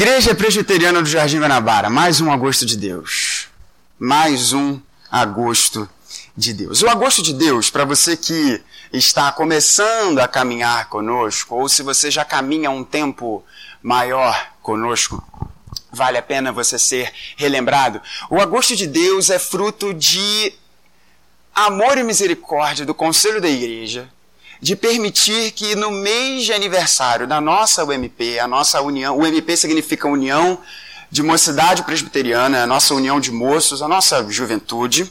Igreja Presbiteriana do Jardim Guanabara, mais um agosto de Deus. Mais um agosto de Deus. O agosto de Deus, para você que está começando a caminhar conosco, ou se você já caminha um tempo maior conosco, vale a pena você ser relembrado. O agosto de Deus é fruto de amor e misericórdia do conselho da igreja, de permitir que no mês de aniversário da nossa UMP, a nossa união, UMP significa União de Mocidade Presbiteriana, a nossa união de moços, a nossa juventude,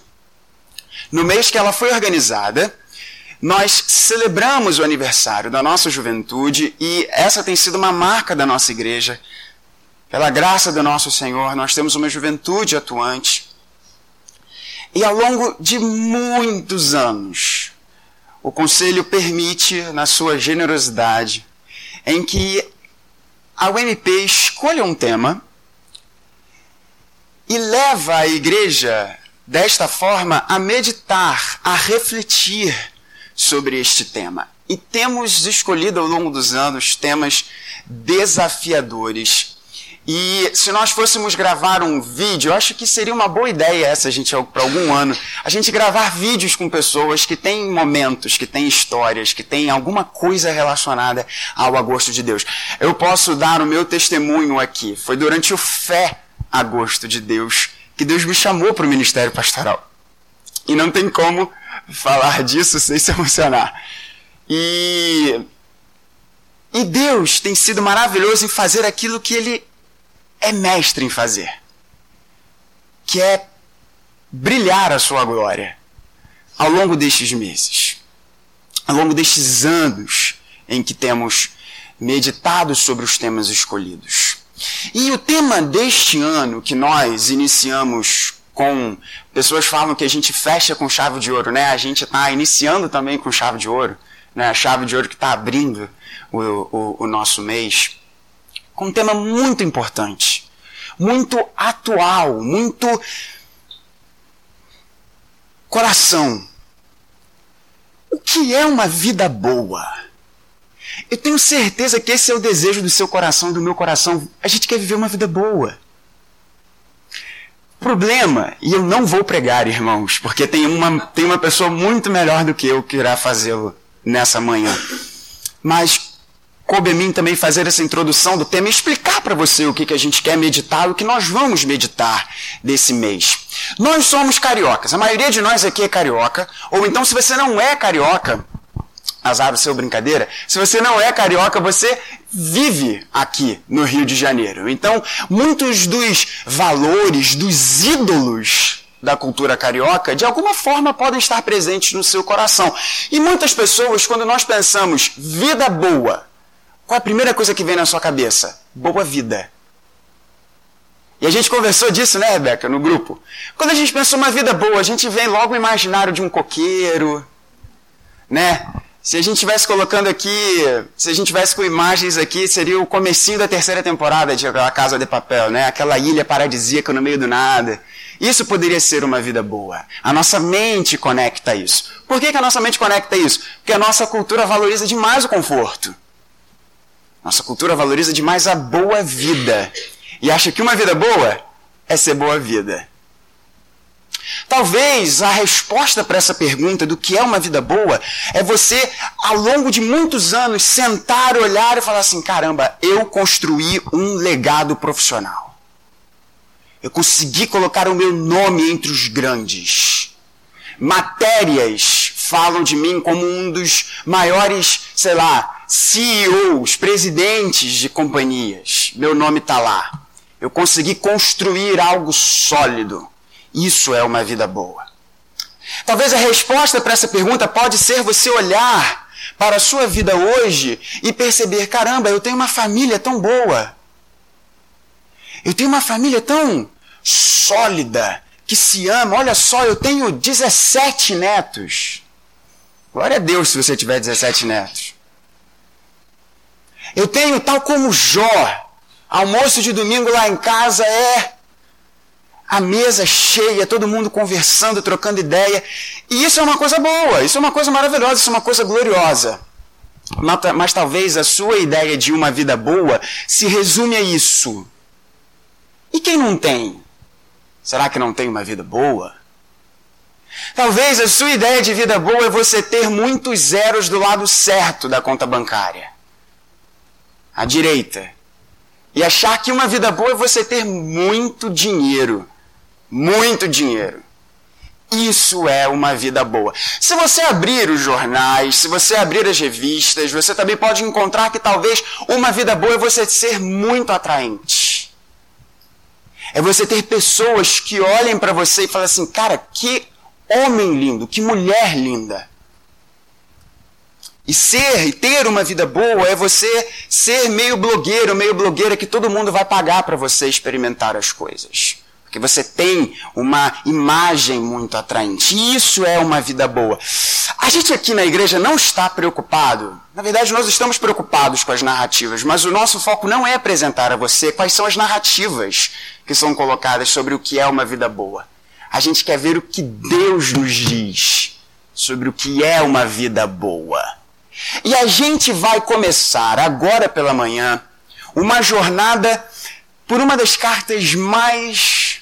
no mês que ela foi organizada, nós celebramos o aniversário da nossa juventude e essa tem sido uma marca da nossa igreja. Pela graça do nosso Senhor, nós temos uma juventude atuante. E ao longo de muitos anos, o Conselho permite, na sua generosidade, em que a UMP escolha um tema e leva a igreja, desta forma, a meditar, a refletir sobre este tema. E temos escolhido ao longo dos anos temas desafiadores e se nós fôssemos gravar um vídeo, eu acho que seria uma boa ideia essa, gente, para algum ano, a gente gravar vídeos com pessoas que têm momentos, que têm histórias, que têm alguma coisa relacionada ao agosto de Deus. Eu posso dar o meu testemunho aqui. Foi durante o Fé Agosto de Deus que Deus me chamou para o ministério pastoral. E não tem como falar disso sem se emocionar. E, e Deus tem sido maravilhoso em fazer aquilo que Ele é mestre em fazer, que é brilhar a sua glória ao longo destes meses, ao longo destes anos em que temos meditado sobre os temas escolhidos. E o tema deste ano que nós iniciamos com. Pessoas falam que a gente fecha com chave de ouro, né? A gente está iniciando também com chave de ouro, né? A chave de ouro que está abrindo o, o, o nosso mês com um tema muito importante, muito atual, muito coração. O que é uma vida boa? Eu tenho certeza que esse é o desejo do seu coração, do meu coração. A gente quer viver uma vida boa. Problema, e eu não vou pregar, irmãos, porque tem uma, tem uma pessoa muito melhor do que eu que irá fazê-lo nessa manhã. Mas coube a mim também fazer essa introdução do tema e explicar para você o que, que a gente quer meditar, o que nós vamos meditar desse mês. Nós somos cariocas, a maioria de nós aqui é carioca, ou então se você não é carioca, azar o seu brincadeira, se você não é carioca, você vive aqui no Rio de Janeiro. Então, muitos dos valores, dos ídolos da cultura carioca, de alguma forma podem estar presentes no seu coração. E muitas pessoas, quando nós pensamos vida boa, qual a primeira coisa que vem na sua cabeça? Boa vida. E a gente conversou disso, né, Rebeca, no grupo. Quando a gente pensa uma vida boa, a gente vem logo o imaginário de um coqueiro, né? Se a gente estivesse colocando aqui, se a gente tivesse com imagens aqui, seria o comecinho da terceira temporada de aquela Casa de Papel, né? Aquela ilha paradisíaca no meio do nada. Isso poderia ser uma vida boa. A nossa mente conecta isso. Por que, que a nossa mente conecta isso? Porque a nossa cultura valoriza demais o conforto. Nossa cultura valoriza demais a boa vida e acha que uma vida boa é ser boa vida. Talvez a resposta para essa pergunta do que é uma vida boa é você, ao longo de muitos anos, sentar, olhar e falar assim: caramba, eu construí um legado profissional. Eu consegui colocar o meu nome entre os grandes. Matérias falam de mim como um dos maiores, sei lá, CEOs, presidentes de companhias. Meu nome está lá. Eu consegui construir algo sólido. Isso é uma vida boa. Talvez a resposta para essa pergunta pode ser você olhar para a sua vida hoje e perceber: caramba, eu tenho uma família tão boa. Eu tenho uma família tão sólida, que se ama. Olha só, eu tenho 17 netos. Glória a Deus se você tiver 17 netos. Eu tenho tal como Jó. Almoço de domingo lá em casa é a mesa cheia, todo mundo conversando, trocando ideia. E isso é uma coisa boa, isso é uma coisa maravilhosa, isso é uma coisa gloriosa. Mas, mas talvez a sua ideia de uma vida boa se resume a isso. E quem não tem? Será que não tem uma vida boa? Talvez a sua ideia de vida boa é você ter muitos zeros do lado certo da conta bancária, à direita. E achar que uma vida boa é você ter muito dinheiro. Muito dinheiro. Isso é uma vida boa. Se você abrir os jornais, se você abrir as revistas, você também pode encontrar que talvez uma vida boa é você ser muito atraente. É você ter pessoas que olhem para você e falem assim: cara, que homem lindo, que mulher linda. E ser e ter uma vida boa é você ser meio blogueiro, meio blogueira que todo mundo vai pagar para você experimentar as coisas. Porque você tem uma imagem muito atraente. E isso é uma vida boa. A gente aqui na igreja não está preocupado. Na verdade, nós estamos preocupados com as narrativas, mas o nosso foco não é apresentar a você quais são as narrativas que são colocadas sobre o que é uma vida boa. A gente quer ver o que Deus nos diz sobre o que é uma vida boa. E a gente vai começar agora pela manhã uma jornada por uma das cartas mais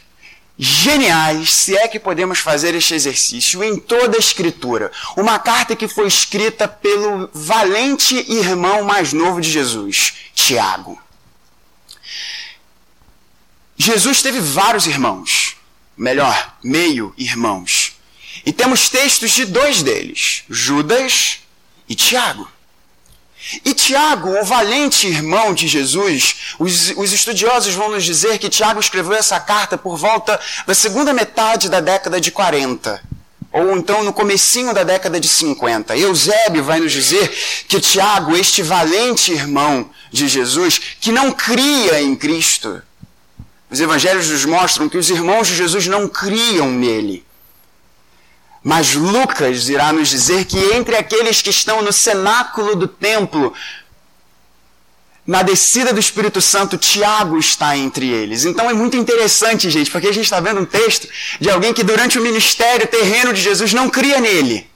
geniais, se é que podemos fazer este exercício, em toda a Escritura. Uma carta que foi escrita pelo valente irmão mais novo de Jesus, Tiago. Jesus teve vários irmãos, melhor, meio irmãos. E temos textos de dois deles, Judas e Tiago. E Tiago, o valente irmão de Jesus, os, os, estudiosos vão nos dizer que Tiago escreveu essa carta por volta da segunda metade da década de 40, ou então no comecinho da década de 50. Eusébio vai nos dizer que Tiago, este valente irmão de Jesus, que não cria em Cristo, os evangelhos nos mostram que os irmãos de Jesus não criam nele. Mas Lucas irá nos dizer que entre aqueles que estão no cenáculo do templo, na descida do Espírito Santo, Tiago está entre eles. Então é muito interessante, gente, porque a gente está vendo um texto de alguém que durante o ministério terreno de Jesus não cria nele.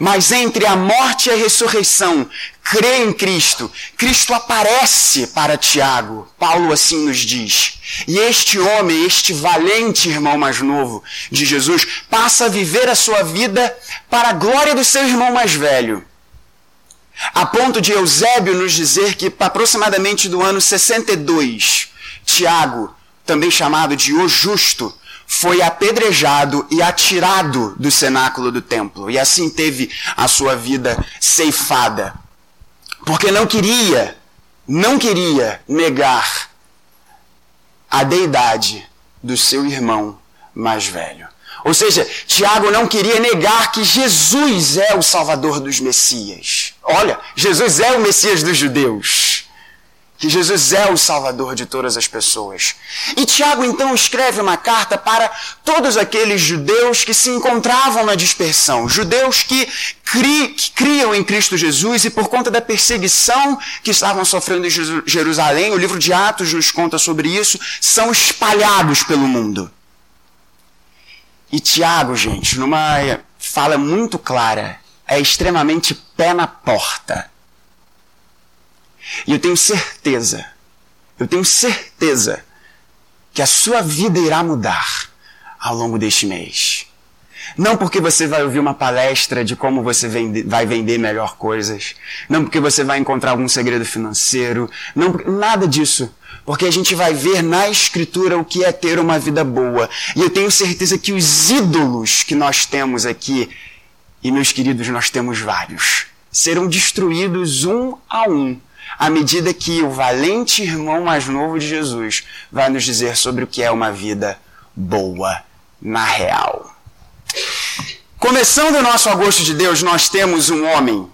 Mas entre a morte e a ressurreição, crê em Cristo. Cristo aparece para Tiago. Paulo assim nos diz. E este homem, este valente irmão mais novo de Jesus, passa a viver a sua vida para a glória do seu irmão mais velho. A ponto de Eusébio nos dizer que aproximadamente do ano 62, Tiago, também chamado de o Justo, foi apedrejado e atirado do cenáculo do templo. E assim teve a sua vida ceifada. Porque não queria, não queria negar a deidade do seu irmão mais velho. Ou seja, Tiago não queria negar que Jesus é o Salvador dos Messias. Olha, Jesus é o Messias dos judeus que Jesus é o Salvador de todas as pessoas. E Tiago então escreve uma carta para todos aqueles judeus que se encontravam na dispersão, judeus que, cri, que criam em Cristo Jesus e por conta da perseguição que estavam sofrendo em Jerusalém, o livro de Atos nos conta sobre isso, são espalhados pelo mundo. E Tiago, gente, numa fala muito clara, é extremamente pé na porta e eu tenho certeza, eu tenho certeza que a sua vida irá mudar ao longo deste mês. Não porque você vai ouvir uma palestra de como você vende, vai vender melhor coisas, não porque você vai encontrar algum segredo financeiro, não nada disso. Porque a gente vai ver na Escritura o que é ter uma vida boa. E eu tenho certeza que os ídolos que nós temos aqui, e meus queridos, nós temos vários, serão destruídos um a um à medida que o valente irmão mais novo de Jesus vai nos dizer sobre o que é uma vida boa na real. Começando o nosso agosto de Deus, nós temos um homem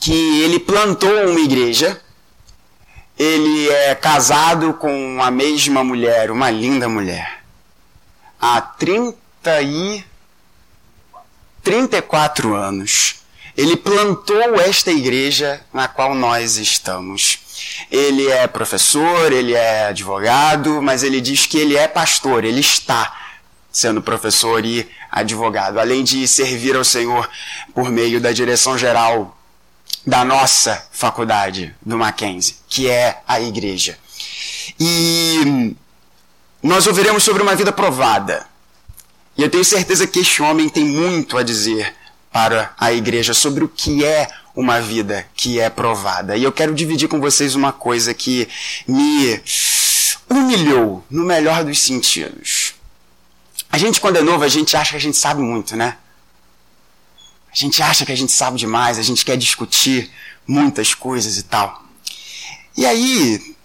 que ele plantou uma igreja. Ele é casado com a mesma mulher, uma linda mulher, há 30 e 34 anos. Ele plantou esta igreja na qual nós estamos. Ele é professor, ele é advogado, mas ele diz que ele é pastor, ele está sendo professor e advogado, além de servir ao Senhor por meio da direção geral da nossa faculdade do Mackenzie, que é a igreja. E nós ouviremos sobre uma vida provada. E eu tenho certeza que este homem tem muito a dizer para a igreja sobre o que é uma vida que é provada. E eu quero dividir com vocês uma coisa que me humilhou no melhor dos sentidos. A gente, quando é novo, a gente acha que a gente sabe muito, né? A gente acha que a gente sabe demais, a gente quer discutir muitas coisas e tal. E aí,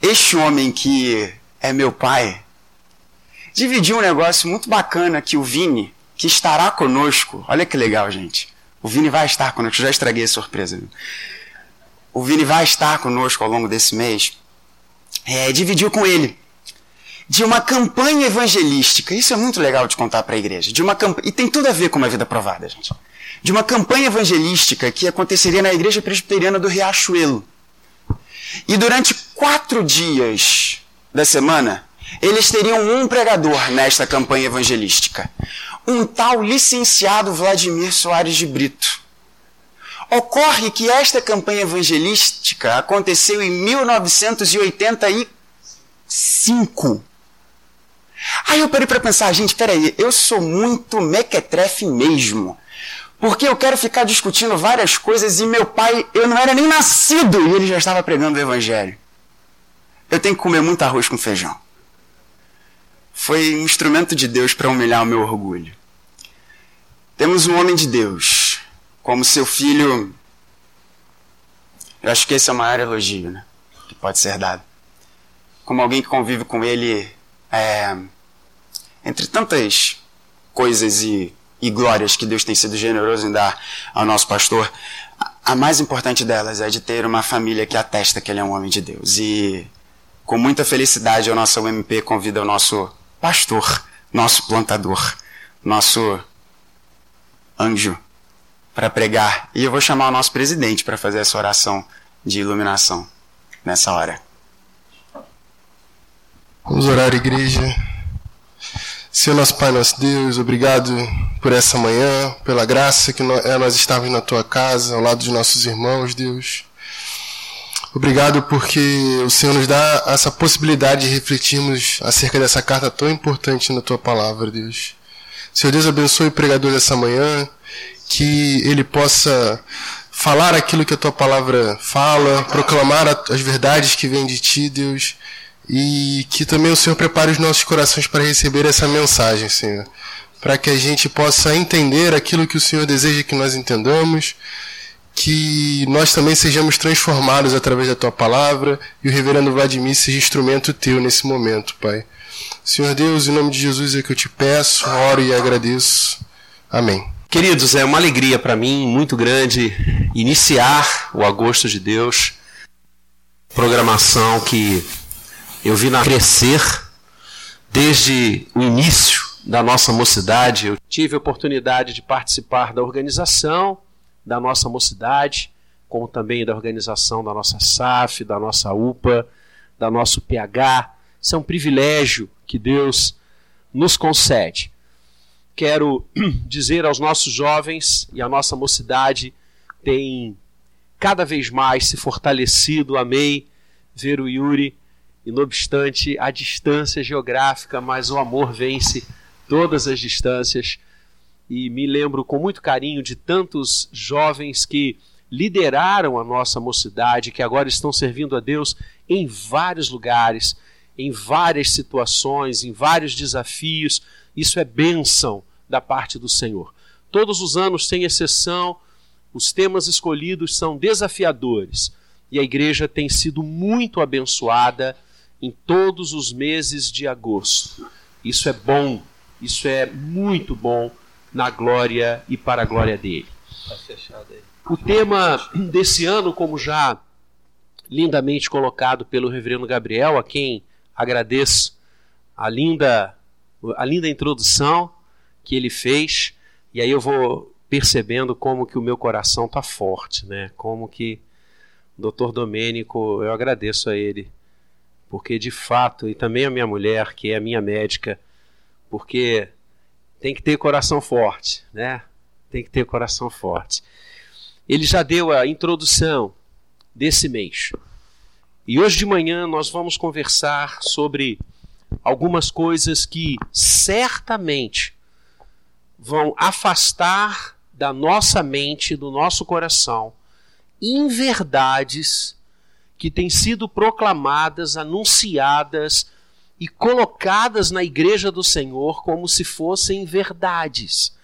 este homem que é meu pai dividiu um negócio muito bacana que o Vini, que estará conosco, olha que legal, gente. O Vini vai estar conosco, já estraguei a surpresa. O Vini vai estar conosco ao longo desse mês. É, dividiu com ele de uma campanha evangelística. Isso é muito legal de contar para a igreja. De uma camp... E tem tudo a ver com uma vida provada, gente. De uma campanha evangelística que aconteceria na igreja presbiteriana do Riachuelo. E durante quatro dias da semana, eles teriam um pregador nesta campanha evangelística. Um tal licenciado Vladimir Soares de Brito. Ocorre que esta campanha evangelística aconteceu em 1985. Aí eu parei para pensar, gente, peraí, eu sou muito mequetrefe mesmo. Porque eu quero ficar discutindo várias coisas e meu pai, eu não era nem nascido e ele já estava pregando o evangelho. Eu tenho que comer muito arroz com feijão. Foi um instrumento de Deus para humilhar o meu orgulho. Temos um homem de Deus, como seu filho. Eu acho que esse é o maior elogio né, que pode ser dado. Como alguém que convive com ele é, entre tantas coisas e, e glórias que Deus tem sido generoso em dar ao nosso pastor, a mais importante delas é de ter uma família que atesta que ele é um homem de Deus. E com muita felicidade, a nossa UMP convida o nosso pastor, nosso plantador, nosso anjo para pregar. E eu vou chamar o nosso presidente para fazer essa oração de iluminação nessa hora. Vamos orar, igreja. Senhor nosso Pai, nosso Deus, obrigado por essa manhã, pela graça que nós, nós estávamos na tua casa, ao lado de nossos irmãos, Deus. Obrigado porque o Senhor nos dá essa possibilidade de refletirmos acerca dessa carta tão importante na tua palavra, Deus. Senhor Deus, abençoe o pregador dessa manhã, que ele possa falar aquilo que a tua palavra fala, proclamar as verdades que vêm de ti, Deus e que também o Senhor prepare os nossos corações para receber essa mensagem, Senhor. Para que a gente possa entender aquilo que o Senhor deseja que nós entendamos, que nós também sejamos transformados através da tua palavra e o reverendo Vladimir seja instrumento teu nesse momento, Pai. Senhor Deus, em nome de Jesus é que eu te peço, oro e agradeço. Amém. Queridos, é uma alegria para mim muito grande iniciar o Agosto de Deus, programação que eu vi na crescer desde o início da nossa mocidade. Eu tive a oportunidade de participar da organização da nossa mocidade, como também da organização da nossa SAF, da nossa UPA, da nosso PH. Isso é um privilégio que Deus nos concede. Quero dizer aos nossos jovens e a nossa mocidade tem cada vez mais se fortalecido. Amei ver o Yuri e não obstante a distância geográfica, mas o amor vence todas as distâncias. E me lembro com muito carinho de tantos jovens que lideraram a nossa mocidade, que agora estão servindo a Deus em vários lugares, em várias situações, em vários desafios. Isso é bênção da parte do Senhor. Todos os anos, sem exceção, os temas escolhidos são desafiadores e a igreja tem sido muito abençoada em todos os meses de agosto. Isso é bom, isso é muito bom na glória e para a glória dele. O tema desse ano, como já lindamente colocado pelo reverendo Gabriel, a quem agradeço a linda, a linda introdução que ele fez, e aí eu vou percebendo como que o meu coração está forte, né? Como que o Dr. Domênico, eu agradeço a ele porque de fato, e também a minha mulher, que é a minha médica, porque tem que ter coração forte, né? Tem que ter coração forte. Ele já deu a introdução desse mês. E hoje de manhã nós vamos conversar sobre algumas coisas que certamente vão afastar da nossa mente, do nosso coração, inverdades que têm sido proclamadas, anunciadas e colocadas na igreja do Senhor como se fossem verdades,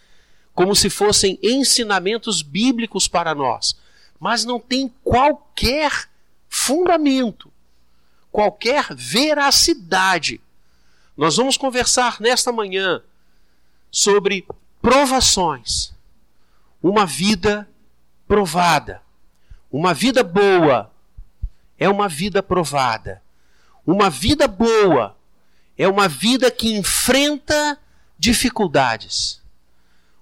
como se fossem ensinamentos bíblicos para nós, mas não tem qualquer fundamento, qualquer veracidade. Nós vamos conversar nesta manhã sobre provações, uma vida provada, uma vida boa é uma vida provada. Uma vida boa é uma vida que enfrenta dificuldades.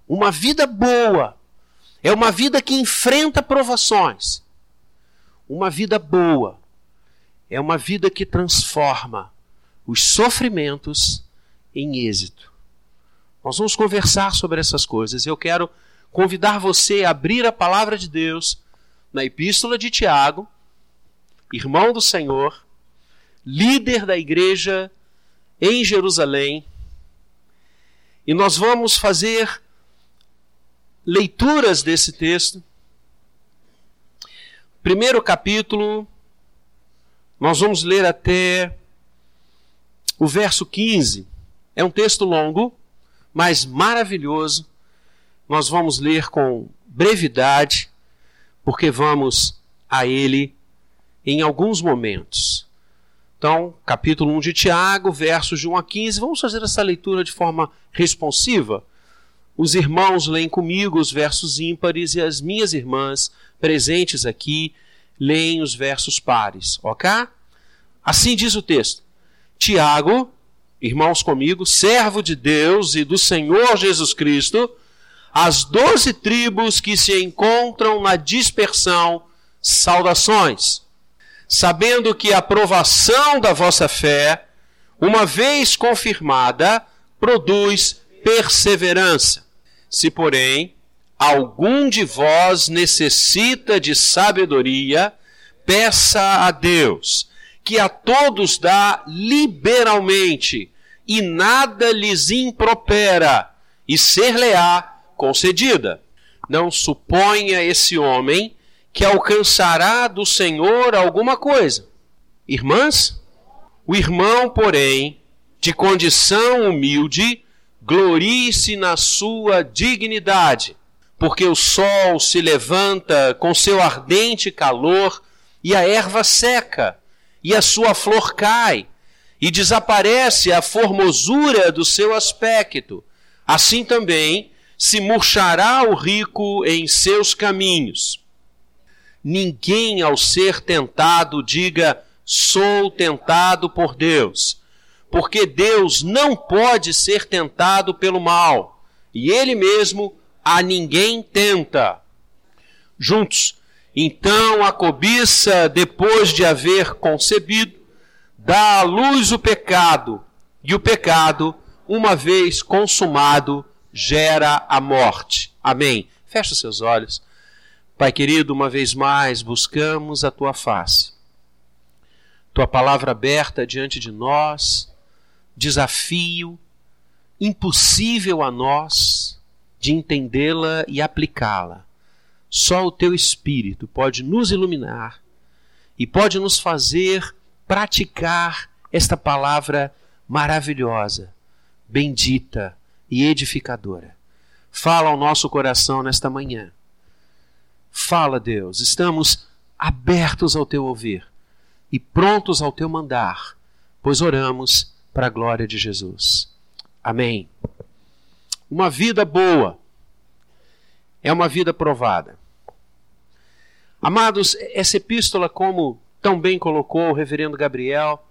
Uma vida boa é uma vida que enfrenta provações. Uma vida boa é uma vida que transforma os sofrimentos em êxito. Nós vamos conversar sobre essas coisas. Eu quero convidar você a abrir a palavra de Deus na Epístola de Tiago, irmão do Senhor, líder da igreja em Jerusalém. E nós vamos fazer leituras desse texto. Primeiro capítulo, nós vamos ler até o verso 15. É um texto longo, mas maravilhoso. Nós vamos ler com brevidade, porque vamos a ele em alguns momentos. Então, capítulo 1 de Tiago, versos de 1 a 15, vamos fazer essa leitura de forma responsiva. Os irmãos leem comigo os versos ímpares e as minhas irmãs presentes aqui leem os versos pares, ok? Assim diz o texto. Tiago, irmãos comigo, servo de Deus e do Senhor Jesus Cristo, as doze tribos que se encontram na dispersão, saudações sabendo que a aprovação da vossa fé, uma vez confirmada, produz perseverança. Se, porém, algum de vós necessita de sabedoria, peça a Deus, que a todos dá liberalmente, e nada lhes impropera, e ser-lhe-á concedida. Não suponha esse homem que alcançará do Senhor alguma coisa. Irmãs, o irmão, porém, de condição humilde, glorie-se na sua dignidade, porque o sol se levanta com seu ardente calor e a erva seca, e a sua flor cai, e desaparece a formosura do seu aspecto. Assim também se murchará o rico em seus caminhos ninguém ao ser tentado diga sou tentado por Deus, porque Deus não pode ser tentado pelo mal, e ele mesmo a ninguém tenta. Juntos, então a cobiça, depois de haver concebido, dá à luz o pecado, e o pecado, uma vez consumado, gera a morte. Amém. Feche seus olhos. Pai querido, uma vez mais buscamos a tua face. Tua palavra aberta diante de nós, desafio impossível a nós de entendê-la e aplicá-la. Só o teu Espírito pode nos iluminar e pode nos fazer praticar esta palavra maravilhosa, bendita e edificadora. Fala ao nosso coração nesta manhã Fala, Deus, estamos abertos ao teu ouvir e prontos ao teu mandar, pois oramos para a glória de Jesus. Amém. Uma vida boa é uma vida provada. Amados, essa epístola, como tão bem colocou o reverendo Gabriel,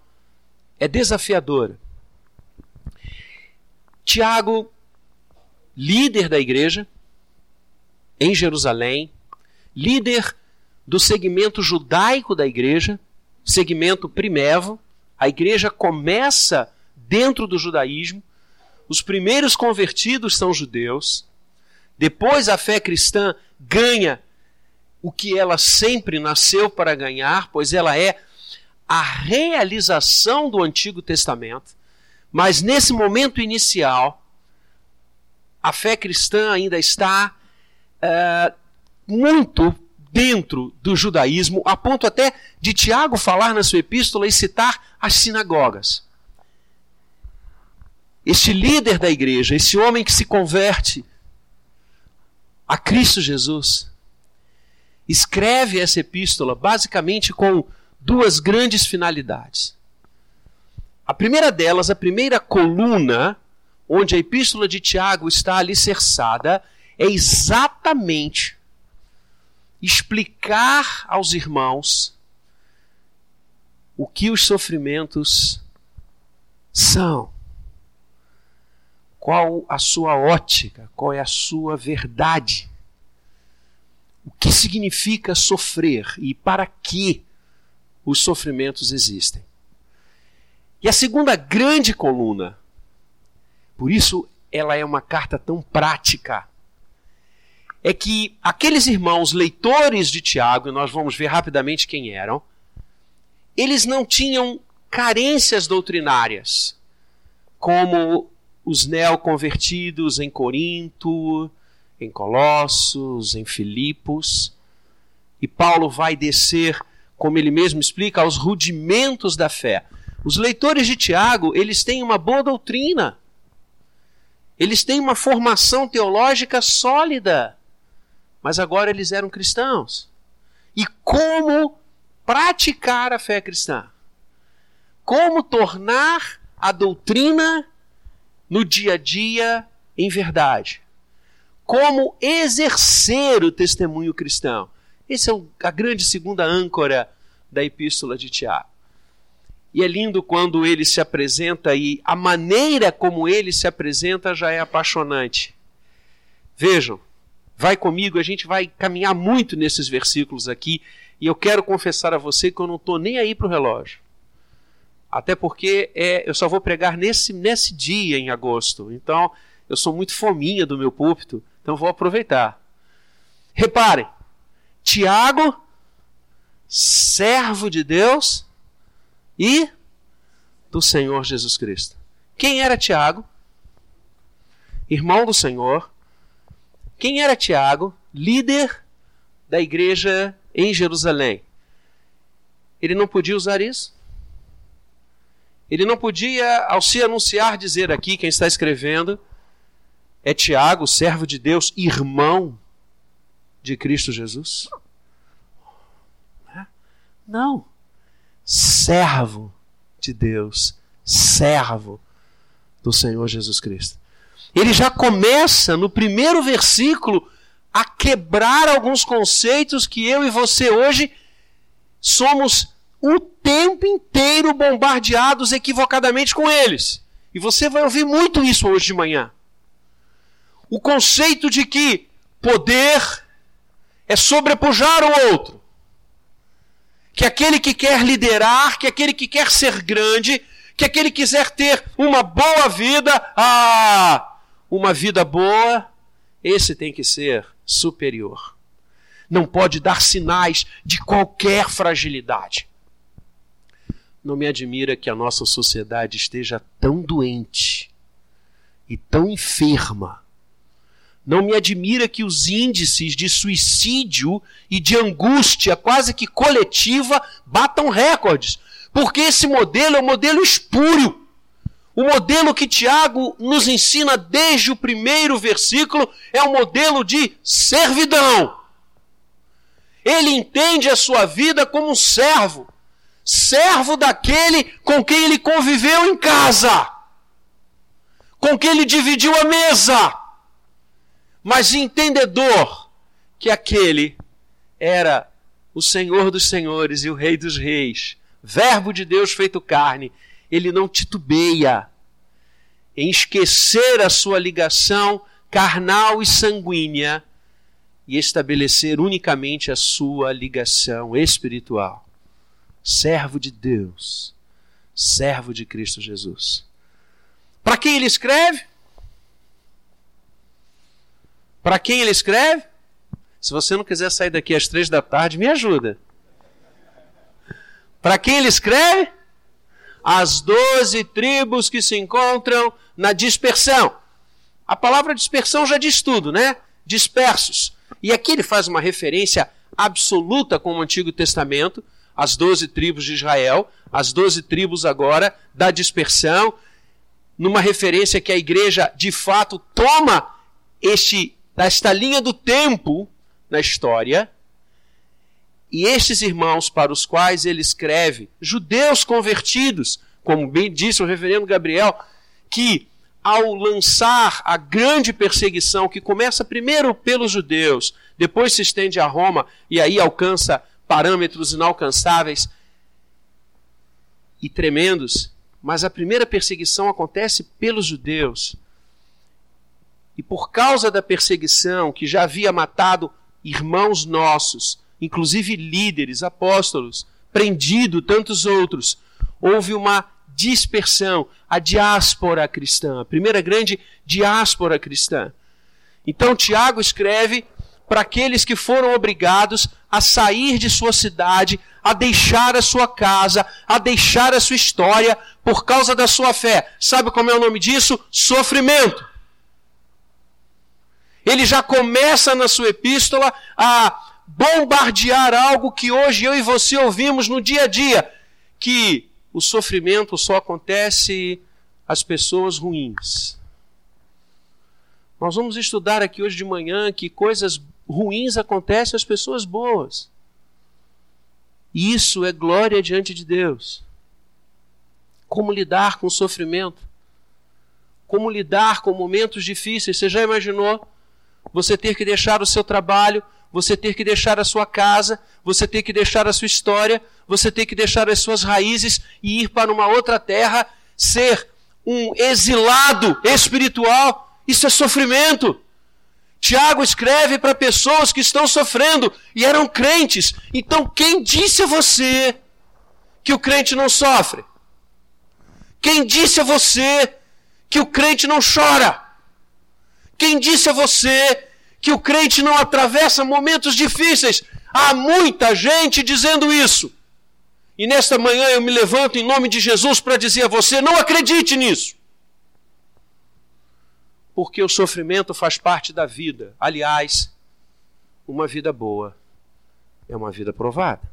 é desafiadora. Tiago, líder da igreja em Jerusalém, líder do segmento judaico da igreja, segmento primevo. A igreja começa dentro do judaísmo. Os primeiros convertidos são judeus. Depois a fé cristã ganha o que ela sempre nasceu para ganhar, pois ela é a realização do Antigo Testamento, mas nesse momento inicial, a fé cristã ainda está é, muito dentro do judaísmo, a ponto até de Tiago falar na sua epístola e citar as sinagogas. Este líder da igreja, esse homem que se converte a Cristo Jesus, escreve essa epístola basicamente com duas grandes finalidades. A primeira delas, a primeira coluna, onde a epístola de Tiago está alicerçada, é exatamente explicar aos irmãos o que os sofrimentos são. Qual a sua ótica, qual é a sua verdade. O que significa sofrer e para que os sofrimentos existem. E a segunda grande coluna, por isso ela é uma carta tão prática, é que aqueles irmãos leitores de Tiago, e nós vamos ver rapidamente quem eram, eles não tinham carências doutrinárias, como os neoconvertidos em Corinto, em Colossos, em Filipos. E Paulo vai descer como ele mesmo explica, aos rudimentos da fé. Os leitores de Tiago, eles têm uma boa doutrina. Eles têm uma formação teológica sólida. Mas agora eles eram cristãos. E como praticar a fé cristã? Como tornar a doutrina no dia a dia em verdade? Como exercer o testemunho cristão? Essa é a grande segunda âncora da epístola de Tiago. E é lindo quando ele se apresenta e a maneira como ele se apresenta já é apaixonante. Vejam, vai comigo, a gente vai caminhar muito nesses versículos aqui e eu quero confessar a você que eu não estou nem aí para o relógio. Até porque é, eu só vou pregar nesse, nesse dia em agosto. Então eu sou muito fominha do meu púlpito, então vou aproveitar. Reparem, Tiago, servo de Deus e do Senhor Jesus Cristo. Quem era Tiago? Irmão do Senhor. Quem era Tiago? Líder da igreja em Jerusalém. Ele não podia usar isso? Ele não podia, ao se anunciar, dizer aqui, quem está escrevendo, é Tiago, servo de Deus, irmão de Cristo Jesus? Não. Servo de Deus, servo do Senhor Jesus Cristo. Ele já começa no primeiro versículo a quebrar alguns conceitos que eu e você hoje somos o tempo inteiro bombardeados equivocadamente com eles. E você vai ouvir muito isso hoje de manhã. O conceito de que poder é sobrepujar o outro. Que aquele que quer liderar, que aquele que quer ser grande, que aquele que quiser ter uma boa vida, ah, uma vida boa, esse tem que ser superior. Não pode dar sinais de qualquer fragilidade. Não me admira que a nossa sociedade esteja tão doente e tão enferma não me admira que os índices de suicídio e de angústia quase que coletiva batam recordes, porque esse modelo é um modelo espúrio. O modelo que Tiago nos ensina desde o primeiro versículo é um modelo de servidão. Ele entende a sua vida como um servo, servo daquele com quem ele conviveu em casa, com quem ele dividiu a mesa mas entendedor que aquele era o Senhor dos Senhores e o Rei dos Reis, Verbo de Deus feito carne, ele não titubeia em esquecer a sua ligação carnal e sanguínea e estabelecer unicamente a sua ligação espiritual. Servo de Deus, servo de Cristo Jesus. Para quem ele escreve? Para quem ele escreve? Se você não quiser sair daqui às três da tarde, me ajuda. Para quem ele escreve? As doze tribos que se encontram na dispersão. A palavra dispersão já diz tudo, né? Dispersos. E aqui ele faz uma referência absoluta com o Antigo Testamento, as doze tribos de Israel, as doze tribos agora da dispersão, numa referência que a igreja de fato toma este, esta linha do tempo na história. E estes irmãos para os quais ele escreve, judeus convertidos, como bem disse o reverendo Gabriel, que ao lançar a grande perseguição que começa primeiro pelos judeus, depois se estende a Roma e aí alcança parâmetros inalcançáveis e tremendos, mas a primeira perseguição acontece pelos judeus. E por causa da perseguição que já havia matado irmãos nossos, inclusive líderes, apóstolos, prendido tantos outros, houve uma dispersão, a diáspora cristã, a primeira grande diáspora cristã. Então Tiago escreve para aqueles que foram obrigados a sair de sua cidade, a deixar a sua casa, a deixar a sua história por causa da sua fé. Sabe como é o nome disso? Sofrimento. Ele já começa na sua epístola a bombardear algo que hoje eu e você ouvimos no dia a dia, que o sofrimento só acontece às pessoas ruins. Nós vamos estudar aqui hoje de manhã que coisas ruins acontecem às pessoas boas. Isso é glória diante de Deus. Como lidar com o sofrimento? Como lidar com momentos difíceis? Você já imaginou você ter que deixar o seu trabalho, você ter que deixar a sua casa, você ter que deixar a sua história, você ter que deixar as suas raízes e ir para uma outra terra, ser um exilado espiritual. Isso é sofrimento. Tiago escreve para pessoas que estão sofrendo e eram crentes. Então, quem disse a você que o crente não sofre? Quem disse a você que o crente não chora? Quem disse a você que o crente não atravessa momentos difíceis. Há muita gente dizendo isso. E nesta manhã eu me levanto em nome de Jesus para dizer a você: não acredite nisso. Porque o sofrimento faz parte da vida. Aliás, uma vida boa é uma vida provada.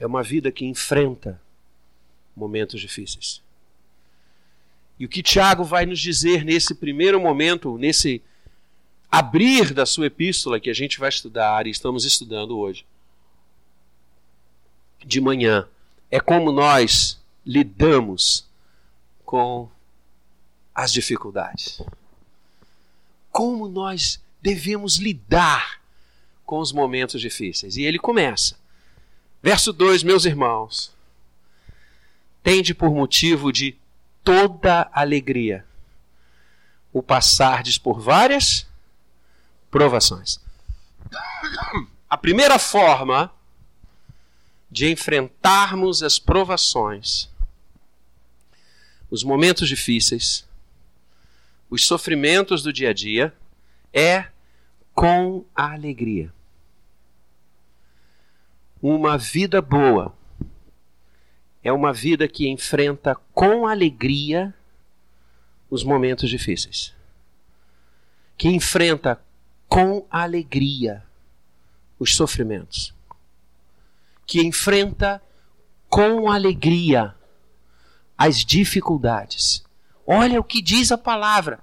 É uma vida que enfrenta momentos difíceis. E o que Tiago vai nos dizer nesse primeiro momento, nesse abrir da sua epístola que a gente vai estudar e estamos estudando hoje, de manhã, é como nós lidamos com as dificuldades. Como nós devemos lidar com os momentos difíceis. E ele começa. Verso 2, meus irmãos. Tende por motivo de toda alegria o passardes por várias provações. A primeira forma de enfrentarmos as provações, os momentos difíceis, os sofrimentos do dia a dia, é com a alegria. Uma vida boa é uma vida que enfrenta com alegria os momentos difíceis. Que enfrenta com alegria os sofrimentos, que enfrenta com alegria as dificuldades. Olha o que diz a palavra.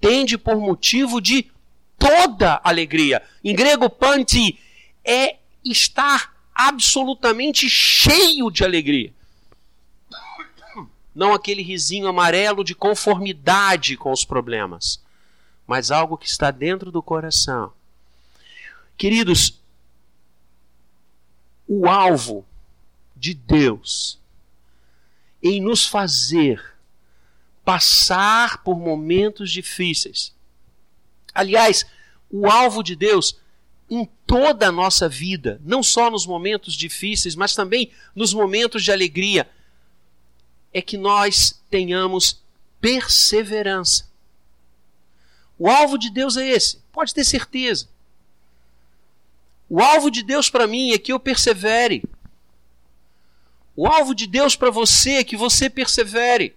Tende por motivo de toda alegria. Em grego, panti é estar absolutamente cheio de alegria. Não aquele risinho amarelo de conformidade com os problemas mas algo que está dentro do coração. Queridos, o alvo de Deus em nos fazer passar por momentos difíceis. Aliás, o alvo de Deus em toda a nossa vida, não só nos momentos difíceis, mas também nos momentos de alegria, é que nós tenhamos perseverança. O alvo de Deus é esse, pode ter certeza. O alvo de Deus para mim é que eu persevere. O alvo de Deus para você é que você persevere.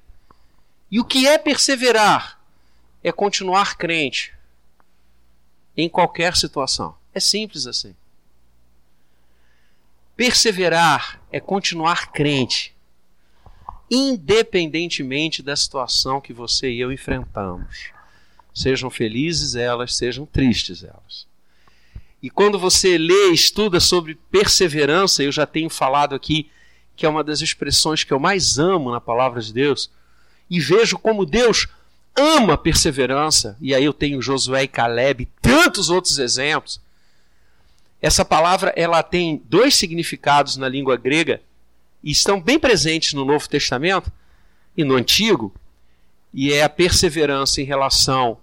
E o que é perseverar? É continuar crente em qualquer situação. É simples assim. Perseverar é continuar crente, independentemente da situação que você e eu enfrentamos. Sejam felizes elas, sejam tristes elas. E quando você lê estuda sobre perseverança, eu já tenho falado aqui que é uma das expressões que eu mais amo na palavra de Deus, e vejo como Deus ama perseverança, e aí eu tenho Josué e Caleb e tantos outros exemplos. Essa palavra ela tem dois significados na língua grega e estão bem presentes no Novo Testamento e no Antigo, e é a perseverança em relação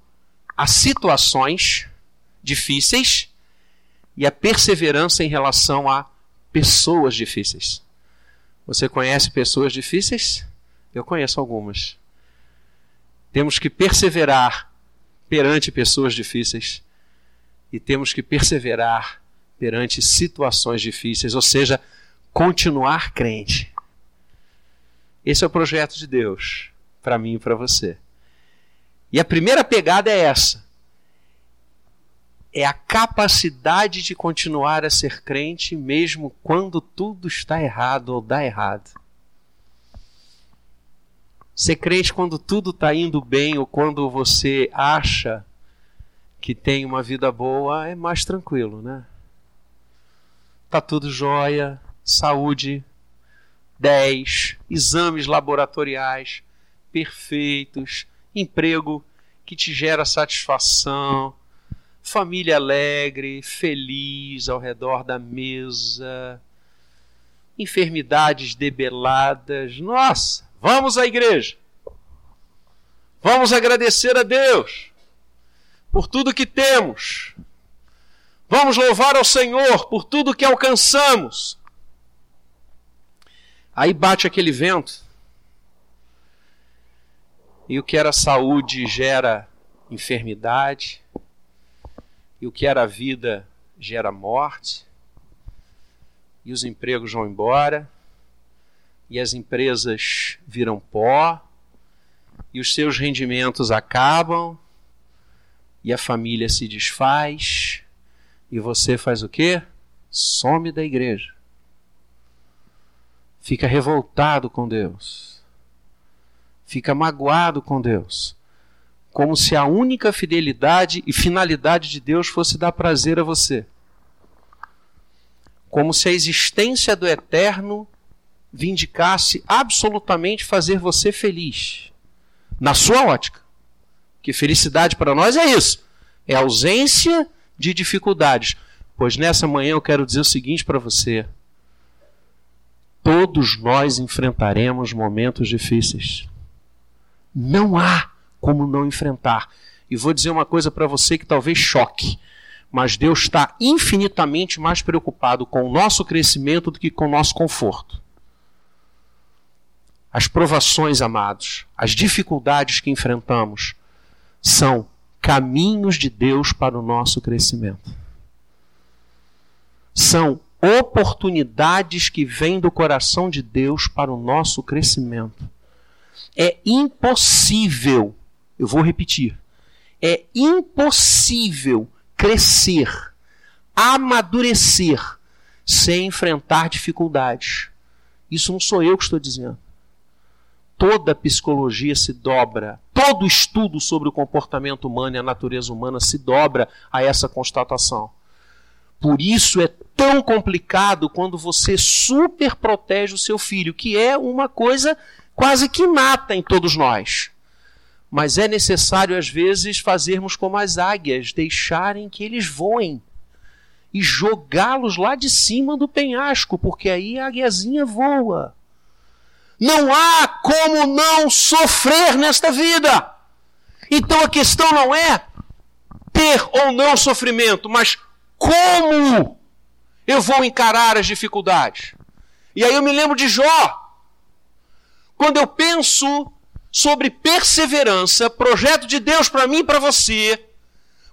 a situações difíceis e a perseverança em relação a pessoas difíceis. Você conhece pessoas difíceis? Eu conheço algumas. Temos que perseverar perante pessoas difíceis e temos que perseverar perante situações difíceis, ou seja, continuar crente. Esse é o projeto de Deus para mim e para você. E a primeira pegada é essa: é a capacidade de continuar a ser crente mesmo quando tudo está errado ou dá errado. Ser crente quando tudo está indo bem ou quando você acha que tem uma vida boa é mais tranquilo, né? Tá tudo jóia, saúde 10, exames laboratoriais perfeitos, emprego que te gera satisfação, família alegre, feliz ao redor da mesa, enfermidades debeladas. Nossa, Vamos à igreja. Vamos agradecer a Deus por tudo que temos. Vamos louvar ao Senhor por tudo que alcançamos. Aí bate aquele vento. E o que era saúde gera enfermidade. E o que era vida gera morte. E os empregos vão embora e as empresas viram pó, e os seus rendimentos acabam, e a família se desfaz, e você faz o quê? Some da igreja. Fica revoltado com Deus. Fica magoado com Deus. Como se a única fidelidade e finalidade de Deus fosse dar prazer a você. Como se a existência do eterno vindicasse absolutamente fazer você feliz. Na sua ótica. Que felicidade para nós é isso: é ausência de dificuldades. Pois nessa manhã eu quero dizer o seguinte para você: todos nós enfrentaremos momentos difíceis. Não há como não enfrentar. E vou dizer uma coisa para você que talvez choque, mas Deus está infinitamente mais preocupado com o nosso crescimento do que com o nosso conforto. As provações, amados, as dificuldades que enfrentamos são caminhos de Deus para o nosso crescimento. São oportunidades que vêm do coração de Deus para o nosso crescimento. É impossível, eu vou repetir, é impossível crescer, amadurecer, sem enfrentar dificuldades. Isso não sou eu que estou dizendo toda a psicologia se dobra, todo estudo sobre o comportamento humano e a natureza humana se dobra a essa constatação. Por isso é tão complicado quando você super protege o seu filho, que é uma coisa quase que inata em todos nós. Mas é necessário, às vezes, fazermos como as águias, deixarem que eles voem e jogá-los lá de cima do penhasco, porque aí a águiazinha voa. Não há como não sofrer nesta vida. Então a questão não é ter ou não sofrimento, mas como eu vou encarar as dificuldades. E aí eu me lembro de Jó. Quando eu penso sobre perseverança, projeto de Deus para mim e para você,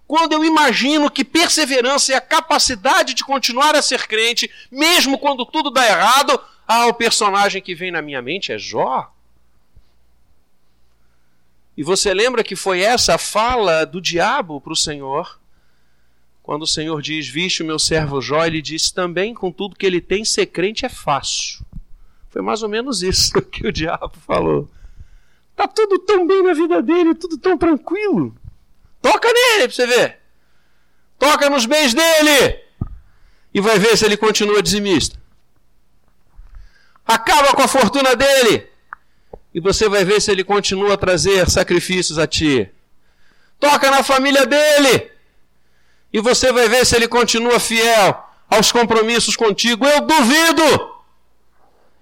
quando eu imagino que perseverança é a capacidade de continuar a ser crente, mesmo quando tudo dá errado, Ah, o personagem que vem na minha mente é Jó. E você lembra que foi essa a fala do diabo para o Senhor? Quando o Senhor diz: Viste o meu servo Jó, ele disse também: com tudo que ele tem, ser crente é fácil. Foi mais ou menos isso que o diabo falou. Tá tudo tão bem na vida dele, tudo tão tranquilo. Toca nele para você ver. Toca nos bens dele. E vai ver se ele continua dizimista. Acaba com a fortuna dele e você vai ver se ele continua a trazer sacrifícios a ti. Toca na família dele e você vai ver se ele continua fiel aos compromissos contigo. Eu duvido!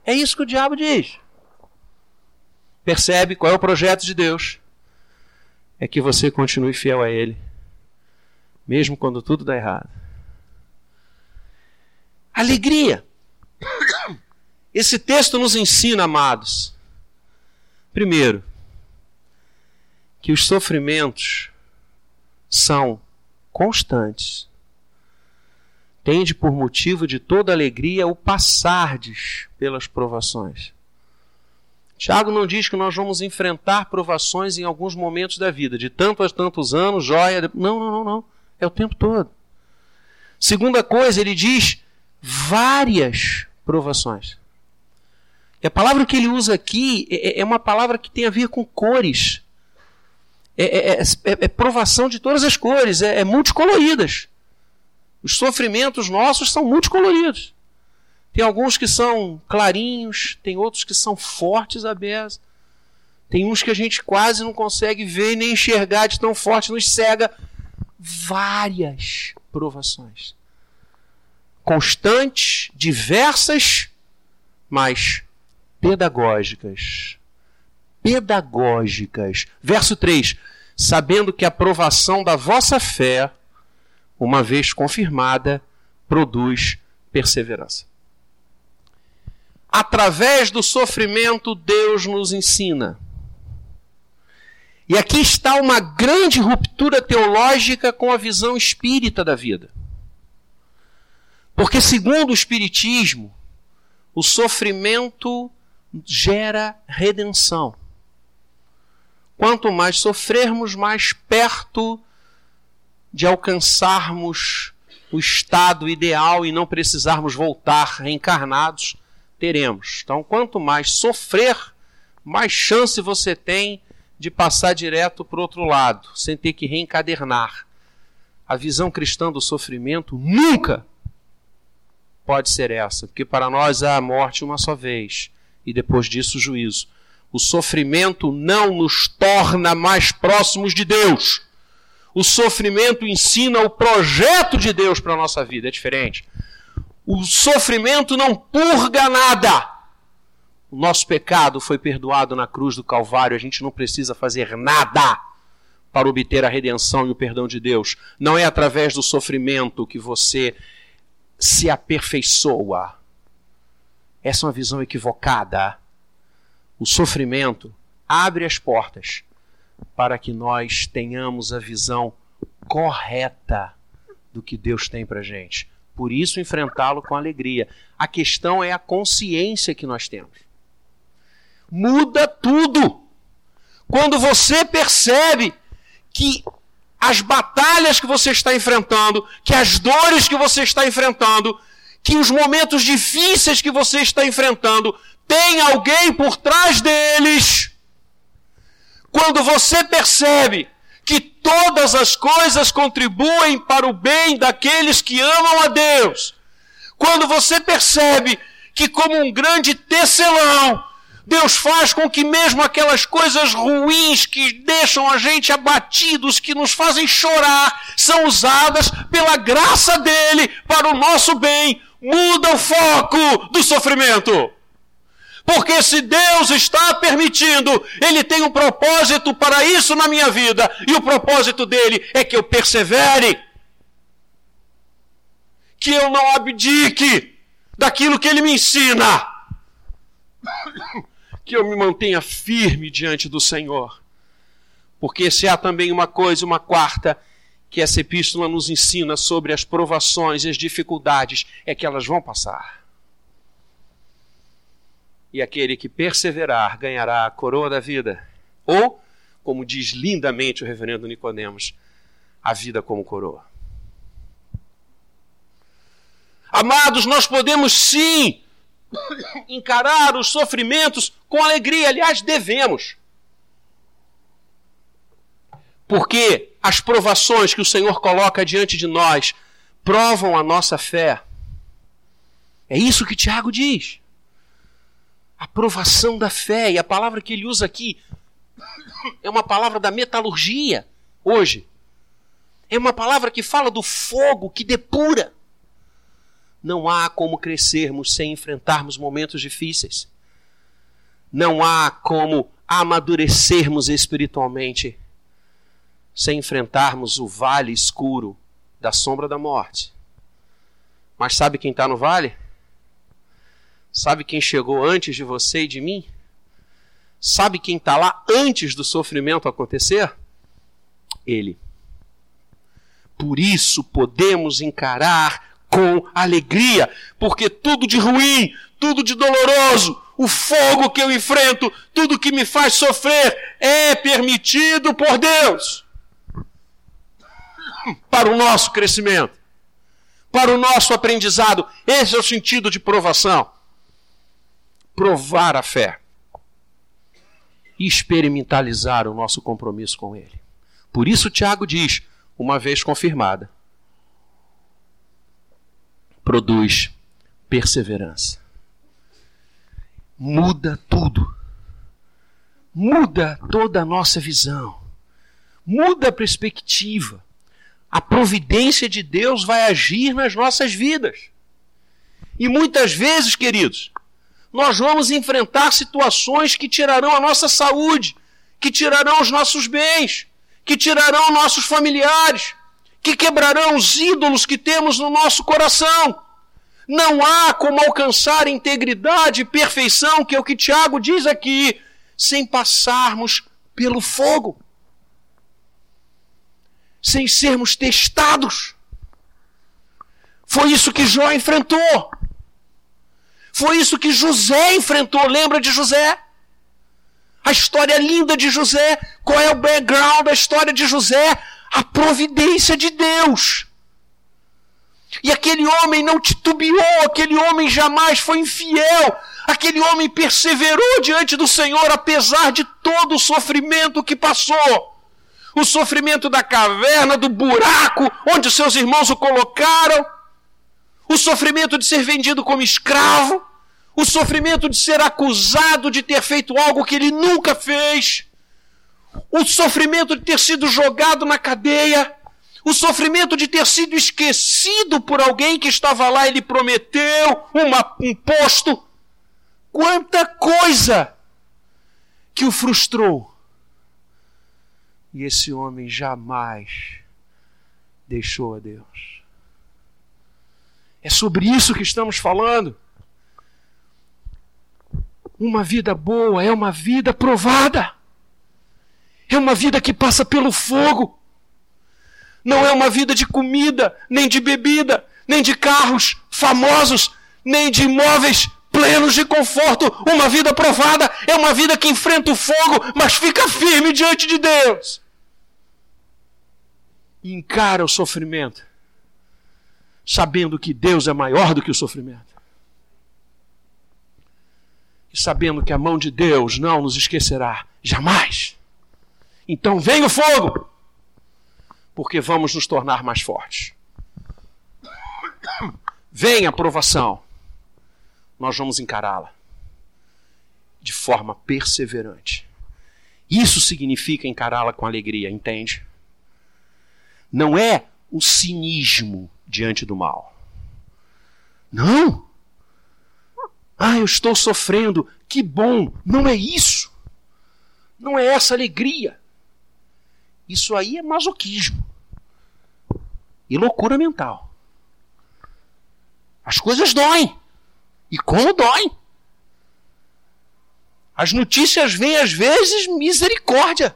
É isso que o diabo diz. Percebe qual é o projeto de Deus? É que você continue fiel a Ele, mesmo quando tudo dá errado. Alegria. Esse texto nos ensina, amados, Primeiro, que os sofrimentos são constantes. Tende por motivo de toda alegria o passardes pelas provações. Tiago não diz que nós vamos enfrentar provações em alguns momentos da vida, de tantos a tantos anos, joia. Não, não, não, não. É o tempo todo. Segunda coisa, ele diz várias provações. A palavra que ele usa aqui é, é, é uma palavra que tem a ver com cores. É, é, é, é, é provação de todas as cores, é, multicoloridas. Os sofrimentos nossos são multicoloridos. Tem alguns que são clarinhos, tem outros que são fortes a beça. Tem uns que a gente quase não consegue ver nem enxergar de tão forte, nos cega. Várias provações. Constantes, diversas, mas pedagógicas. Pedagógicas. Verso 3: Sabendo que a provação da vossa fé, uma vez confirmada, produz perseverança. Através do sofrimento, Deus nos ensina. E aqui está uma grande ruptura teológica com a visão espírita da vida. Porque, segundo o Espiritismo, o sofrimento gera redenção. Quanto mais sofrermos, mais perto de alcançarmos o estado ideal e não precisarmos voltar reencarnados, teremos. Então, quanto mais sofrer, mais chance você tem de passar direto para o outro lado, sem ter que reencadernar. A visão cristã do sofrimento nunca pode ser essa, porque para nós há a morte uma só vez e depois disso o juízo. O sofrimento não nos torna mais próximos de Deus. O sofrimento ensina o projeto de Deus para a nossa vida, é diferente. O sofrimento não purga nada. O nosso pecado foi perdoado na cruz do Calvário, a gente não precisa fazer nada para obter a redenção e o perdão de Deus. Não é através do sofrimento que você se aperfeiçoa. Essa é uma visão equivocada. O sofrimento abre as portas para que nós tenhamos a visão correta do que Deus tem para gente. Por isso, enfrentá-lo com alegria. A questão é a consciência que nós temos. Muda tudo. Quando você percebe que as batalhas que você está enfrentando, que as dores que você está enfrentando, que os momentos difíceis que você está enfrentando tem alguém por trás deles. Quando você percebe que todas as coisas contribuem para o bem daqueles que amam a Deus, quando você percebe que, como um grande tecelão, Deus faz com que mesmo aquelas coisas ruins que deixam a gente abatidos, que nos fazem chorar, são usadas pela graça dele para o nosso bem, muda o foco do sofrimento. Porque se Deus está permitindo, Ele tem um propósito para isso na minha vida, e o propósito dele é que eu persevere, que eu não abdique daquilo que Ele me ensina, que eu me mantenha firme diante do Senhor. Porque se há também uma coisa, uma quarta, que essa epístola nos ensina sobre as provações e as dificuldades é que elas vão passar. E aquele que perseverar ganhará a coroa da vida. Ou, como diz lindamente o reverendo Nicodemos, a vida como coroa. Amados, nós podemos sim encarar os sofrimentos com alegria, aliás, devemos. Porque as provações que o Senhor coloca diante de nós provam a nossa fé. É isso que Tiago diz. A provação da fé. E a palavra que ele usa aqui é uma palavra da metalurgia, hoje. É uma palavra que fala do fogo que depura. Não há como crescermos sem enfrentarmos momentos difíceis. Não há como amadurecermos espiritualmente sem enfrentarmos o vale escuro da sombra da morte. Mas sabe quem está no vale? Sabe quem chegou antes de você e de mim? Sabe quem está lá antes do sofrimento acontecer? Ele. Por isso podemos encarar com alegria, porque tudo de ruim, tudo de doloroso, o fogo que eu enfrento, tudo que me faz sofrer é permitido por Deus para o nosso crescimento, para o nosso aprendizado. Esse é o sentido de provação. Provar a fé e experimentalizar o nosso compromisso com Ele. Por isso, Tiago diz, uma vez confirmada, produz perseverança. Muda tudo. Muda toda a nossa visão. Muda a perspectiva. A providência de Deus vai agir nas nossas vidas. E muitas vezes, queridos, nós vamos enfrentar situações que tirarão a nossa saúde, que tirarão os nossos bens, que tirarão nossos familiares, que quebrarão os ídolos que temos no nosso coração. Não há como alcançar integridade e perfeição, que é o que Tiago diz aqui, sem passarmos pelo fogo, sem sermos testados. Foi isso que Jó enfrentou. Foi isso que José enfrentou. Lembra de José? A história linda de José. Qual é o background da história de José? A providência de Deus. E aquele homem não titubeou, aquele homem jamais foi infiel, aquele homem perseverou diante do Senhor apesar de todo o sofrimento que passou. O sofrimento da caverna, do buraco onde seus irmãos o colocaram, o sofrimento de ser vendido como escravo, o sofrimento de ser acusado de ter feito algo que ele nunca fez, o sofrimento de ter sido jogado na cadeia, o sofrimento de ter sido esquecido por alguém que estava lá e lhe prometeu uma, um posto. Quanta coisa que o frustrou. E esse homem jamais deixou a Deus. É sobre isso que estamos falando. Uma vida boa é uma vida provada. É uma vida que passa pelo fogo. Não é uma vida de comida, nem de bebida, nem de carros famosos, nem de imóveis plenos de conforto. Uma vida provada é uma vida que enfrenta o fogo, mas fica firme diante de Deus. E encara o sofrimento, sabendo que Deus é maior do que o sofrimento. E sabendo que a mão de Deus não nos esquecerá jamais. Então vem o fogo! porque vamos nos tornar mais fortes. Vem a provação, nós vamos encará-la de forma perseverante. Isso significa encará-la com alegria, entende? Não é o cinismo diante do mal. Não! Ah, eu estou sofrendo, que bom! Não é isso! Não é essa alegria. Isso aí é masoquismo e loucura mental. As coisas doem. E como doem? As notícias vêm às vezes misericórdia.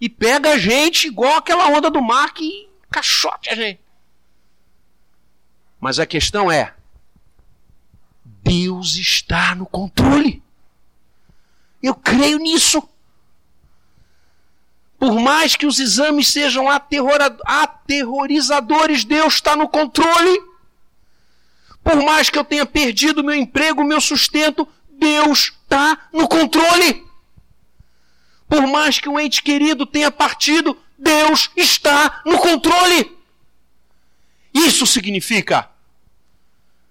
E pega a gente igual aquela onda do mar que caixote a gente. Mas a questão é: Deus está no controle. Eu creio nisso. Por mais que os exames sejam aterrorizadores, Deus está no controle. Por mais que eu tenha perdido meu emprego, meu sustento, Deus está no controle. Por mais que um ente querido tenha partido, Deus está no controle. Isso significa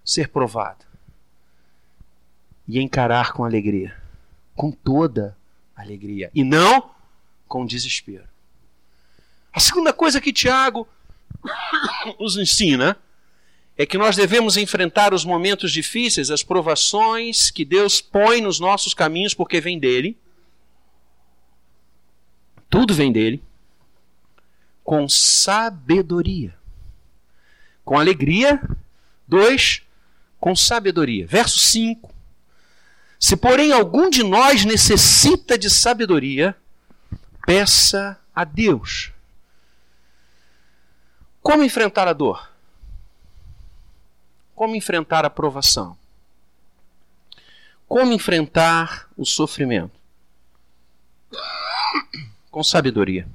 ser provado e encarar com alegria, com toda alegria, e não com desespero. A segunda coisa que Tiago nos ensina é que nós devemos enfrentar os momentos difíceis, as provações que Deus põe nos nossos caminhos, porque vem dele. Tudo vem dele. Com sabedoria. Com alegria. Dois, com sabedoria. Verso 5. Se, porém, algum de nós necessita de sabedoria, peça a Deus. Como enfrentar a dor? Como enfrentar a provação? Como enfrentar o sofrimento? Com sabedoria.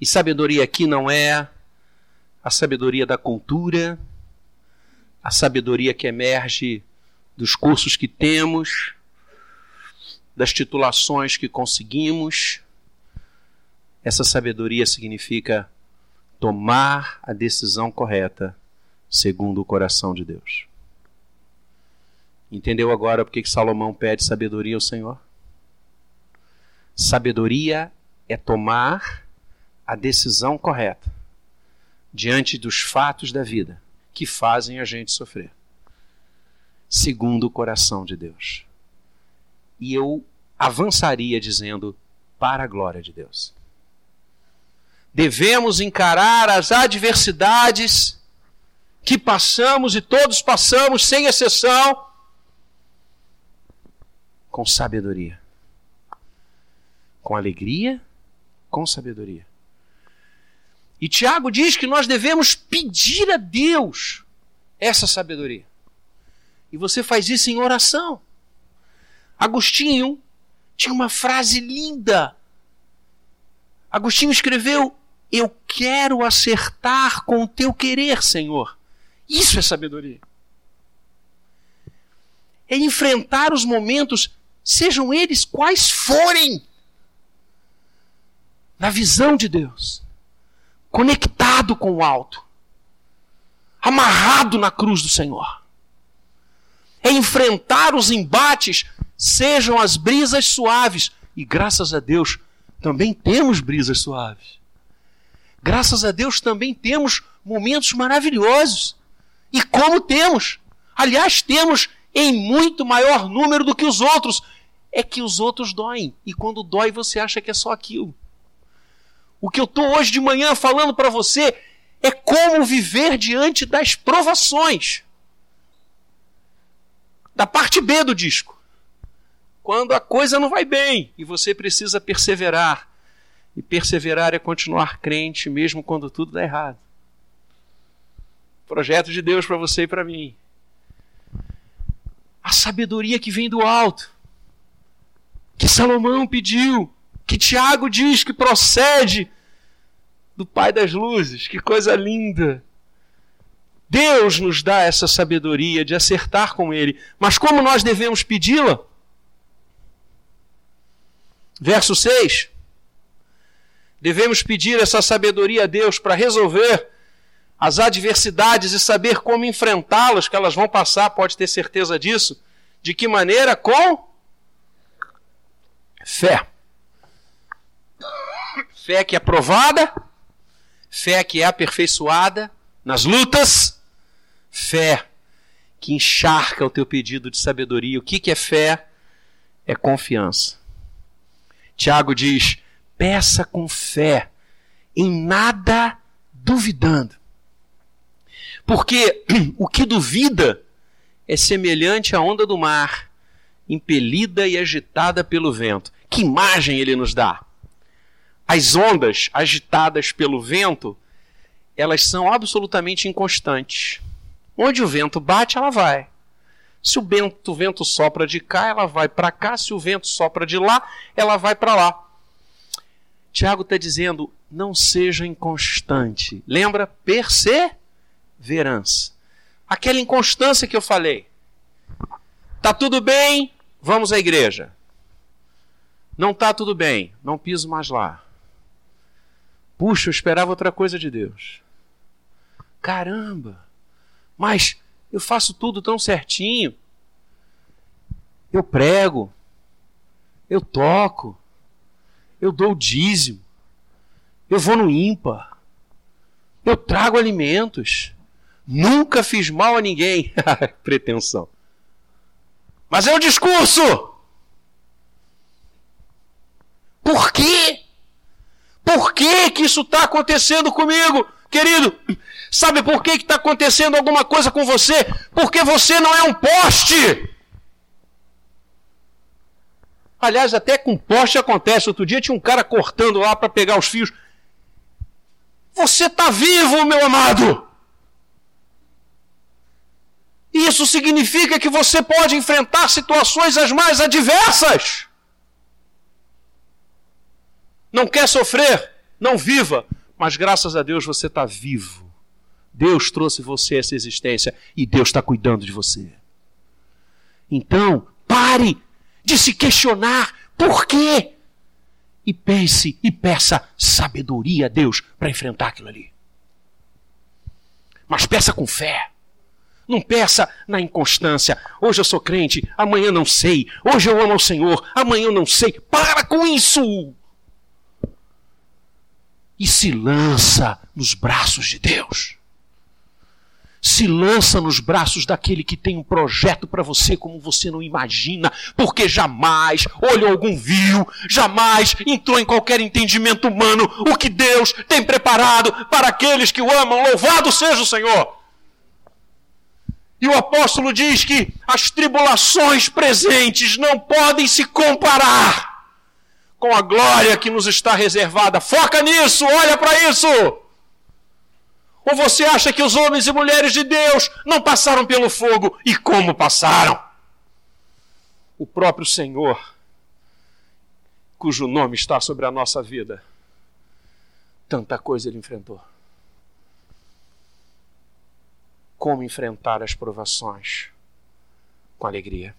E sabedoria aqui não é a sabedoria da cultura, a sabedoria que emerge dos cursos que temos, das titulações que conseguimos. Essa sabedoria significa tomar a decisão correta segundo o coração de Deus. Entendeu agora por que Salomão pede sabedoria ao Senhor? Sabedoria é tomar a decisão correta diante dos fatos da vida que fazem a gente sofrer, segundo o coração de Deus. E eu avançaria dizendo para a glória de Deus. Devemos encarar as adversidades que passamos e todos passamos, sem exceção, com sabedoria. Com alegria, com sabedoria. E Tiago diz que nós devemos pedir a Deus essa sabedoria. E você faz isso em oração. Agostinho tinha uma frase linda. Agostinho escreveu: Eu quero acertar com o teu querer, Senhor. Isso é sabedoria. É enfrentar os momentos, sejam eles quais forem, na visão de Deus, conectado com o alto, amarrado na cruz do Senhor. É enfrentar os embates, sejam as brisas suaves, e graças a Deus também temos brisas suaves. Graças a Deus também temos momentos maravilhosos. E como temos? Aliás, temos em muito maior número do que os outros. É que os outros doem. E quando dói, você acha que é só aquilo. O que eu estou hoje de manhã falando para você é como viver diante das provações. Da parte B do disco. Quando a coisa não vai bem e você precisa perseverar. E perseverar é continuar crente mesmo quando tudo dá errado. Projeto de Deus para você e para mim. A sabedoria que vem do alto, que Salomão pediu, que Tiago diz que procede do Pai das Luzes. Que coisa linda! Deus nos dá essa sabedoria de acertar com Ele. Mas como nós devemos pedi-la? Verso 6. Devemos pedir essa sabedoria a Deus para resolver as adversidades e saber como enfrentá-las, que elas vão passar, pode ter certeza disso. De que maneira? Com fé. Fé que é provada, fé que é aperfeiçoada nas lutas, fé que encharca o teu pedido de sabedoria. O que, que é fé? É confiança. Tiago diz: peça com fé, em nada duvidando. Porque o que duvida é semelhante à onda do mar, impelida e agitada pelo vento. Que imagem ele nos dá? As ondas agitadas pelo vento, elas são absolutamente inconstantes. Onde o vento bate, ela vai. Se o vento, o vento sopra de cá, ela vai para cá. Se o vento sopra de lá, ela vai para lá. Tiago está dizendo: não seja inconstante. Lembra? Perseverança. Aquela inconstância que eu falei. Tá tudo bem? Vamos à igreja. Não tá tudo bem, não piso mais lá. Puxa, eu esperava outra coisa de Deus. Caramba! Mas eu faço tudo tão certinho. Eu prego, eu toco, eu dou o dízimo, eu vou no ímpar, eu trago alimentos, nunca fiz mal a ninguém. Pretensão. Mas é o discurso! Por quê? Por que, que isso está acontecendo comigo, querido? Sabe por que está acontecendo alguma coisa com você? Porque você não é um poste. Aliás, até com poste acontece. Outro dia tinha um cara cortando lá para pegar os fios. Você está vivo, meu amado. Isso significa que você pode enfrentar situações as mais adversas. Não quer sofrer? Não viva. Mas graças a Deus você está vivo. Deus trouxe você essa existência e Deus está cuidando de você. Então, pare de se questionar por quê. E pense e peça sabedoria a Deus para enfrentar aquilo ali. Mas peça com fé. Não peça na inconstância. Hoje eu sou crente, amanhã não sei. Hoje eu amo ao Senhor, amanhã eu não sei. Para com isso! E se lança nos braços de Deus. Se lança nos braços daquele que tem um projeto para você como você não imagina, porque jamais olhou algum viu, jamais entrou em qualquer entendimento humano o que Deus tem preparado para aqueles que o amam. Louvado seja o Senhor! E o apóstolo diz que as tribulações presentes não podem se comparar com a glória que nos está reservada. Foca nisso, olha para isso. Ou você acha que os homens e mulheres de Deus não passaram pelo fogo? E como passaram? O próprio Senhor, cujo nome está sobre a nossa vida, tanta coisa ele enfrentou. Como enfrentar as provações? Com alegria,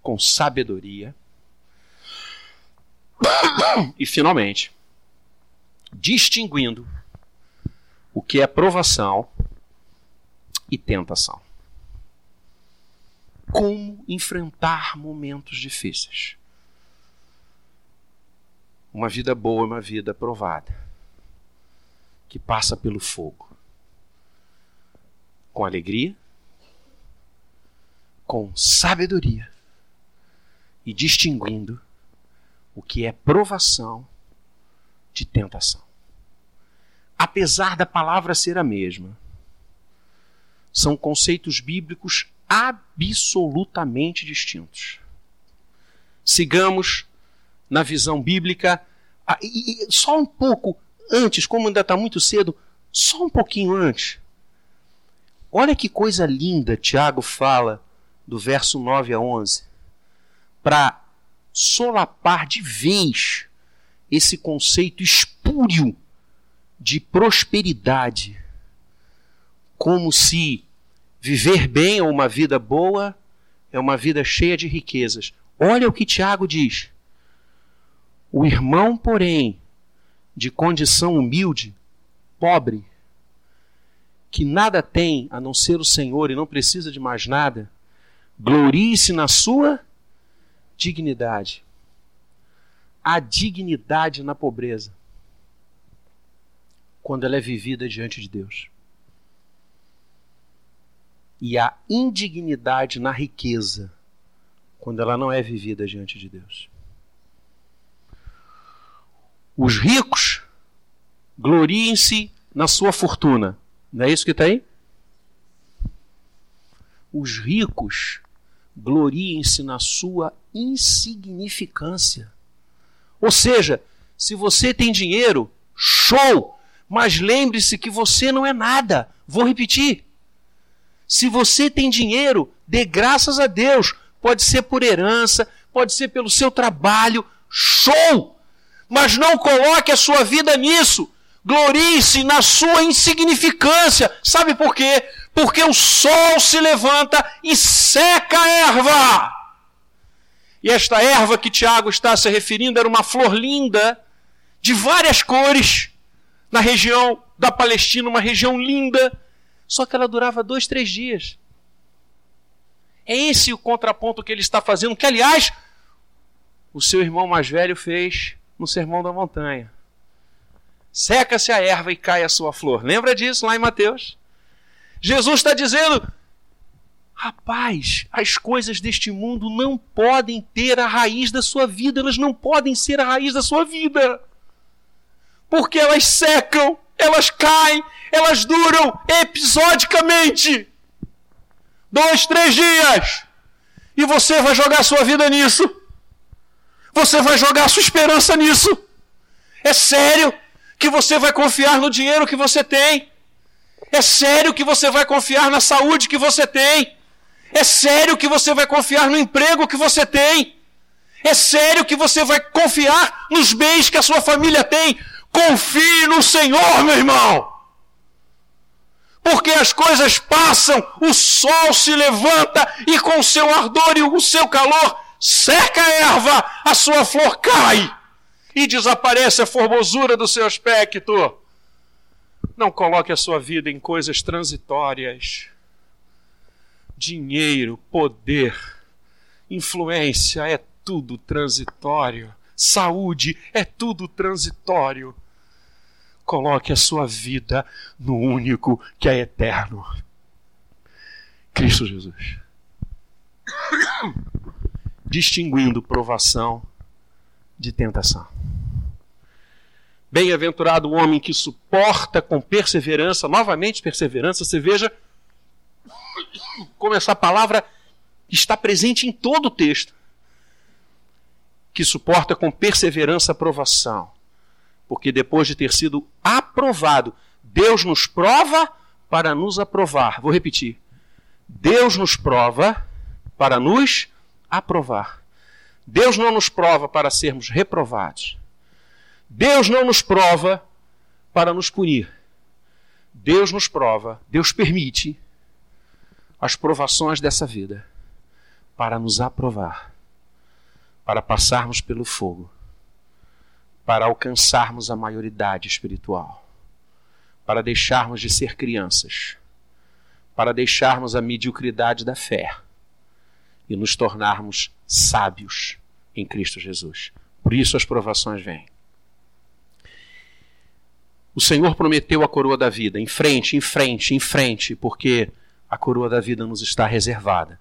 com sabedoria e, finalmente, distinguindo o que é provação e tentação. Como enfrentar momentos difíceis. Uma vida boa é uma vida provada, que passa pelo fogo. Com alegria, com sabedoria e distinguindo o que é provação de tentação. Apesar da palavra ser a mesma, são conceitos bíblicos absolutamente distintos. Sigamos na visão bíblica, e só um pouco antes, como ainda está muito cedo, só um pouquinho antes. Olha que coisa linda Tiago fala do verso 9 a 11. Solapar de vez esse conceito espúrio de prosperidade, como se viver bem ou uma vida boa é uma vida cheia de riquezas. Olha o que Tiago diz. O irmão, porém, de condição humilde, pobre, que nada tem a não ser o Senhor e não precisa de mais nada, glorie-se na sua dignidade. Há dignidade na pobreza quando ela é vivida diante de Deus. E há indignidade na riqueza quando ela não é vivida diante de Deus. Os ricos gloriem-se na sua fortuna. Não é isso que está aí? Os ricos gloriem-se na sua insignificância. Ou seja, se você tem dinheiro, show! Mas lembre-se que você não é nada. Vou repetir. Se você tem dinheiro, dê graças a Deus. Pode ser por herança, pode ser pelo seu trabalho. Show! Mas não coloque a sua vida nisso. Glorie-se na sua insignificância. Sabe por quê? Porque o sol se levanta e seca a erva. E esta erva que Tiago está se referindo era uma flor linda, de várias cores, na região da Palestina, uma região linda, só que ela durava dois, três dias. É esse o contraponto que ele está fazendo, que aliás, o seu irmão mais velho fez no Sermão da Montanha. Seca-se a erva e cai a sua flor. Lembra disso lá em Mateus? Jesus está dizendo: rapaz, as coisas deste mundo não podem ter a raiz da sua vida, elas não podem ser a raiz da sua vida. Porque elas secam, elas caem, elas duram episodicamente. Dois, três dias. E você vai jogar sua vida nisso. Você vai jogar sua esperança nisso. É sério que você vai confiar no dinheiro que você tem. É sério que você vai confiar na saúde que você tem. É sério que você vai confiar no emprego que você tem. É sério que você vai confiar nos bens que a sua família tem. Confie no Senhor, meu irmão. Porque as coisas passam, o sol se levanta e com o seu ardor e o seu calor seca a erva, a sua flor cai e desaparece a formosura do seu aspecto. Não coloque a sua vida em coisas transitórias. Dinheiro, poder, influência é tudo transitório. Saúde é tudo transitório. Coloque a sua vida no único que é eterno. Cristo Jesus. Distinguindo provação de tentação. Bem-aventurado o homem que suporta com perseverança, novamente perseverança, você veja como essa palavra está presente em todo o texto. Que suporta com perseverança a provação porque depois de ter sido aprovado, Deus nos prova para nos aprovar. Vou repetir. Deus nos prova para nos aprovar. Deus não nos prova para sermos reprovados. Deus não nos prova para nos punir. Deus nos prova, Deus permite as provações dessa vida para nos aprovar, para passarmos pelo fogo para alcançarmos a maioridade espiritual, para deixarmos de ser crianças, para deixarmos a mediocridade da fé e nos tornarmos sábios em Cristo Jesus. Por isso as provações vêm. O Senhor prometeu a coroa da vida, em frente, em frente, em frente, porque a coroa da vida nos está reservada.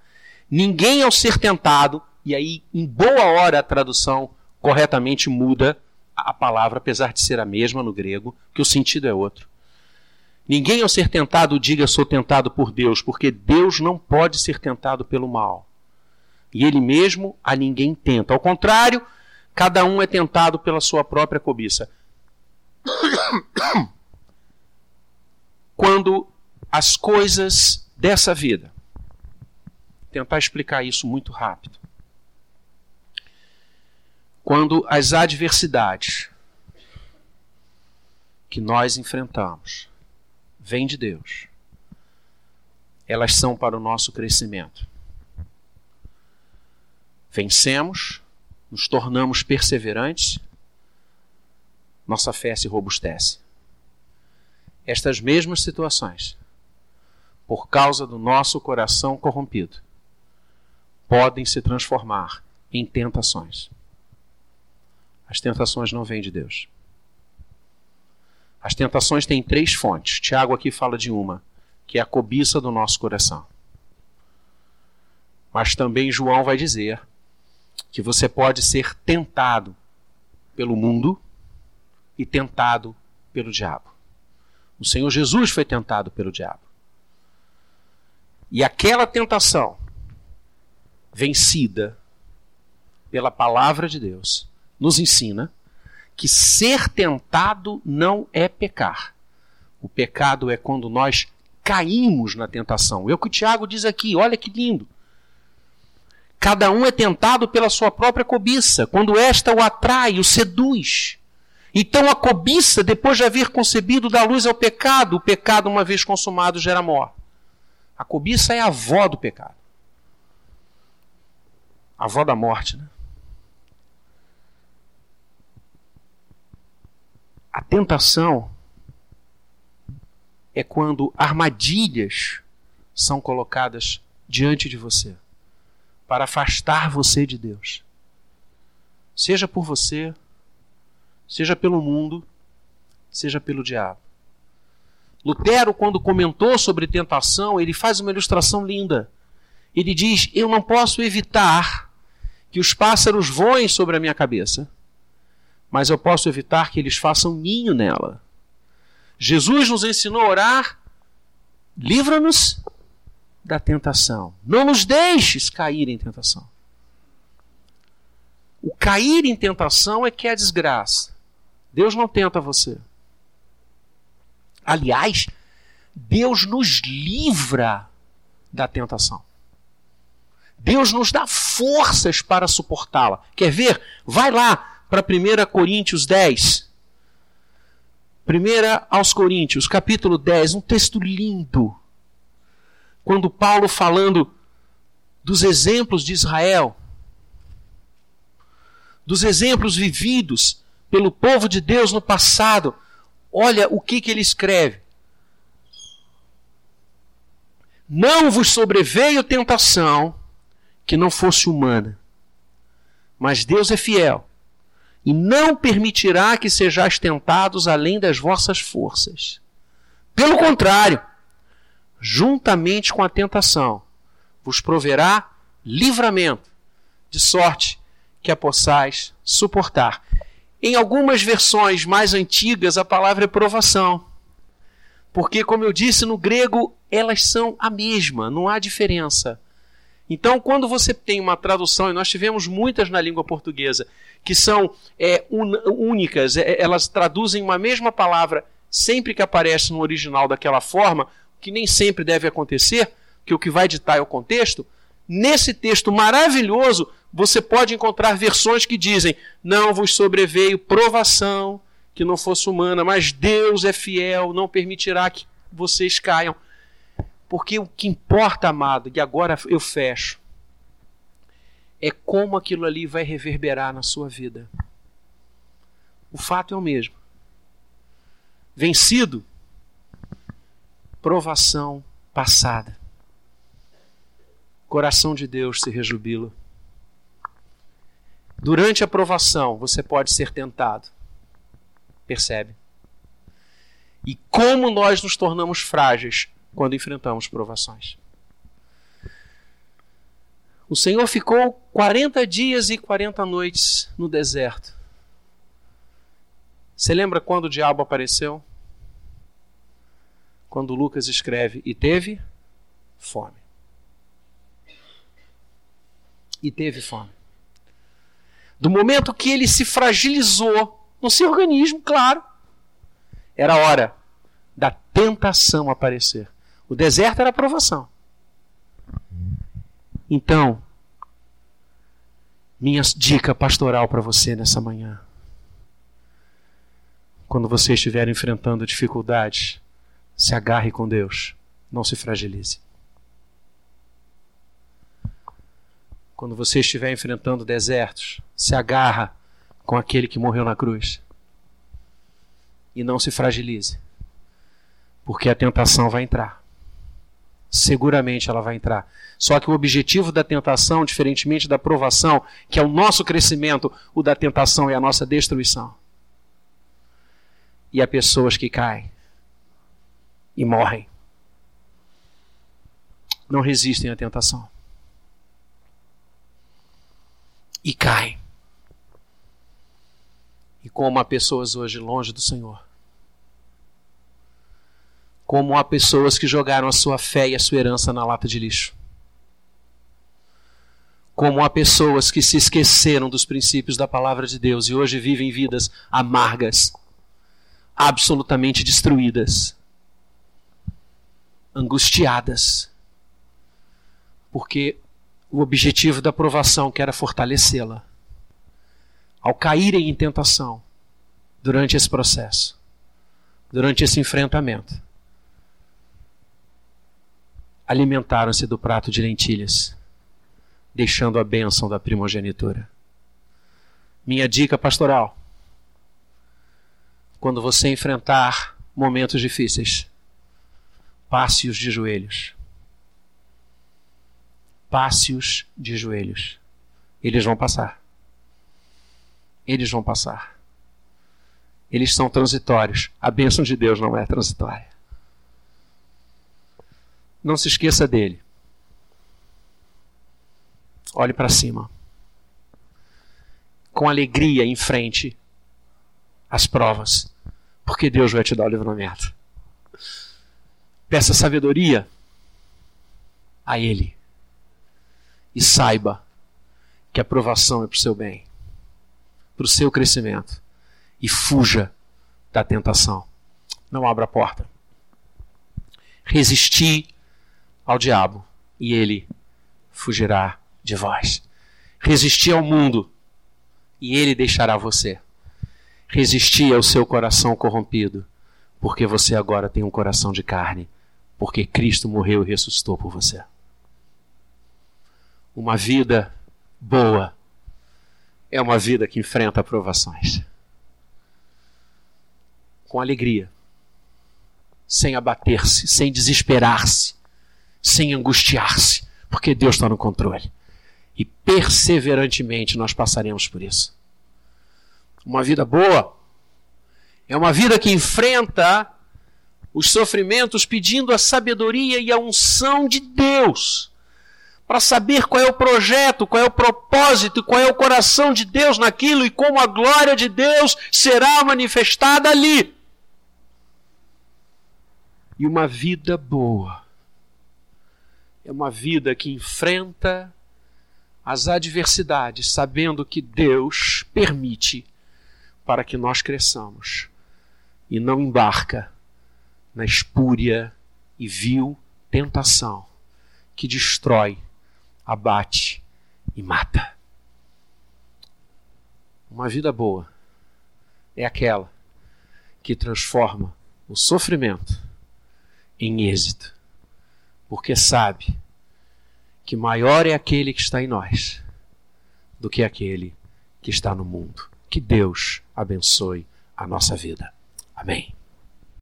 Ninguém ao ser tentado, e aí em boa hora a tradução corretamente muda a palavra, apesar de ser a mesma no grego, que o sentido é outro. Ninguém ao ser tentado diga sou tentado por Deus, porque Deus não pode ser tentado pelo mal. E ele mesmo a ninguém tenta. Ao contrário, cada um é tentado pela sua própria cobiça. Quando as coisas dessa vida, tentar explicar isso muito rápido quando as adversidades que nós enfrentamos vêm de Deus, elas são para o nosso crescimento. Vencemos, nos tornamos perseverantes, nossa fé se robustece. Estas mesmas situações, por causa do nosso coração corrompido, podem se transformar em tentações. As tentações não vêm de Deus. As tentações têm três fontes. Tiago aqui fala de uma, que é a cobiça do nosso coração. Mas também João vai dizer que você pode ser tentado pelo mundo e tentado pelo diabo. O Senhor Jesus foi tentado pelo diabo. E aquela tentação vencida pela palavra de Deus nos ensina que ser tentado não é pecar. O pecado é quando nós caímos na tentação. É o que o Tiago diz aqui, olha que lindo. Cada um é tentado pela sua própria cobiça, quando esta o atrai, o seduz. Então a cobiça, depois de haver concebido, dá luz ao pecado. O pecado, uma vez consumado, gera morte. A cobiça é a avó do pecado. A avó da morte, né? A tentação é quando armadilhas são colocadas diante de você para afastar você de Deus. Seja por você, seja pelo mundo, seja pelo diabo. Lutero, quando comentou sobre tentação, ele faz uma ilustração linda. Ele diz: Eu não posso evitar que os pássaros voem sobre a minha cabeça, mas eu posso evitar que eles façam ninho nela. Jesus nos ensinou a orar: livra-nos da tentação. Não nos deixes cair em tentação. O cair em tentação é que é a desgraça. Deus não tenta você. Aliás, Deus nos livra da tentação. Deus nos dá forças para suportá-la. Quer ver? Vai lá para 1 Coríntios 10. 1 aos Coríntios, capítulo 10, um texto lindo quando Paulo falando dos exemplos de Israel, dos exemplos vividos pelo povo de Deus no passado, olha o que, que ele escreve. Não vos sobreveio tentação que não fosse humana, mas Deus é fiel e não permitirá que sejais tentados além das vossas forças. Pelo contrário, juntamente com a tentação, vos proverá livramento, de sorte que a possais suportar. Em algumas versões mais antigas, a palavra é provação. Porque, como eu disse, no grego elas são a mesma, não há diferença. Então, quando você tem uma tradução, e nós tivemos muitas na língua portuguesa, que são é, un, únicas, é, elas traduzem uma mesma palavra sempre que aparece no original daquela forma, que nem sempre deve acontecer, que o que vai ditar é o contexto, nesse texto maravilhoso você pode encontrar versões que dizem: Não vos sobreveio provação que não fosse humana, mas Deus é fiel, não permitirá que vocês caiam. Porque o que importa, amado, e agora eu fecho, é como aquilo ali vai reverberar na sua vida. O fato é o mesmo. Vencido, provação passada. Coração de Deus se rejubila. Durante a provação, você pode ser tentado. Percebe? E como nós nos tornamos frágeis quando enfrentamos provações. O Senhor ficou 40 dias e 40 noites no deserto. Você lembra quando o diabo apareceu? quando Lucas escreve: E teve fome. E teve fome. Do momento que ele se fragilizou no seu organismo, claro, era hora da tentação aparecer. O deserto era a provação. Então, minha dica pastoral para você nessa manhã. Quando você estiver enfrentando dificuldades, se agarre com Deus, não se fragilize. Quando você estiver enfrentando desertos, se agarra com aquele que morreu na cruz. E não se fragilize. Porque a tentação vai entrar. Seguramente ela vai entrar. Só que o objetivo da tentação, diferentemente da provação, que é o nosso crescimento, o da tentação é a nossa destruição. E há pessoas que caem e morrem. Não resistem à tentação. E caem. E como há pessoas hoje longe do Senhor. Como há pessoas que jogaram a sua fé e a sua herança na lata de lixo. Como há pessoas que se esqueceram dos princípios da palavra de Deus e hoje vivem vidas amargas, absolutamente destruídas angustiadas, porque o objetivo da provação que era fortalecê-la, ao caírem em tentação durante esse processo, durante esse enfrentamento, alimentaram-se do prato de lentilhas, deixando a bênção da primogenitura. Minha dica pastoral: quando você enfrentar momentos difíceis, passe-os de joelhos. Passe-os de joelhos. Eles vão passar. Eles vão passar. Eles são transitórios. A bênção de Deus não é transitória. Não se esqueça dele. Olhe para cima. Com alegria em frente às provas. Porque Deus vai te dar o livramento. Peça sabedoria a Ele. E saiba que a aprovação é para o seu bem, para o seu crescimento. E fuja da tentação. Não abra a porta. Resisti ao diabo e ele fugirá de vós. Resisti ao mundo e ele deixará você. Resisti ao seu coração corrompido, porque você agora tem um coração de carne porque Cristo morreu e ressuscitou por você. Uma vida boa é uma vida que enfrenta provações. Com alegria, sem abater-se, sem desesperar-se, sem angustiar-se, porque Deus está no controle. E perseverantemente nós passaremos por isso. Uma vida boa é uma vida que enfrenta os sofrimentos pedindo a sabedoria e a unção de Deus, para saber qual é o projeto, qual é o propósito, qual é o coração de Deus naquilo e como a glória de Deus será manifestada ali. E uma vida boa é uma vida que enfrenta as adversidades, sabendo que Deus permite para que nós cresçamos e não embarca na espúria e vil tentação que destrói, abate e mata. Uma vida boa é aquela que transforma o sofrimento em êxito, porque sabe que maior é aquele que está em nós do que aquele que está no mundo. Que Deus abençoe a nossa vida. Amém.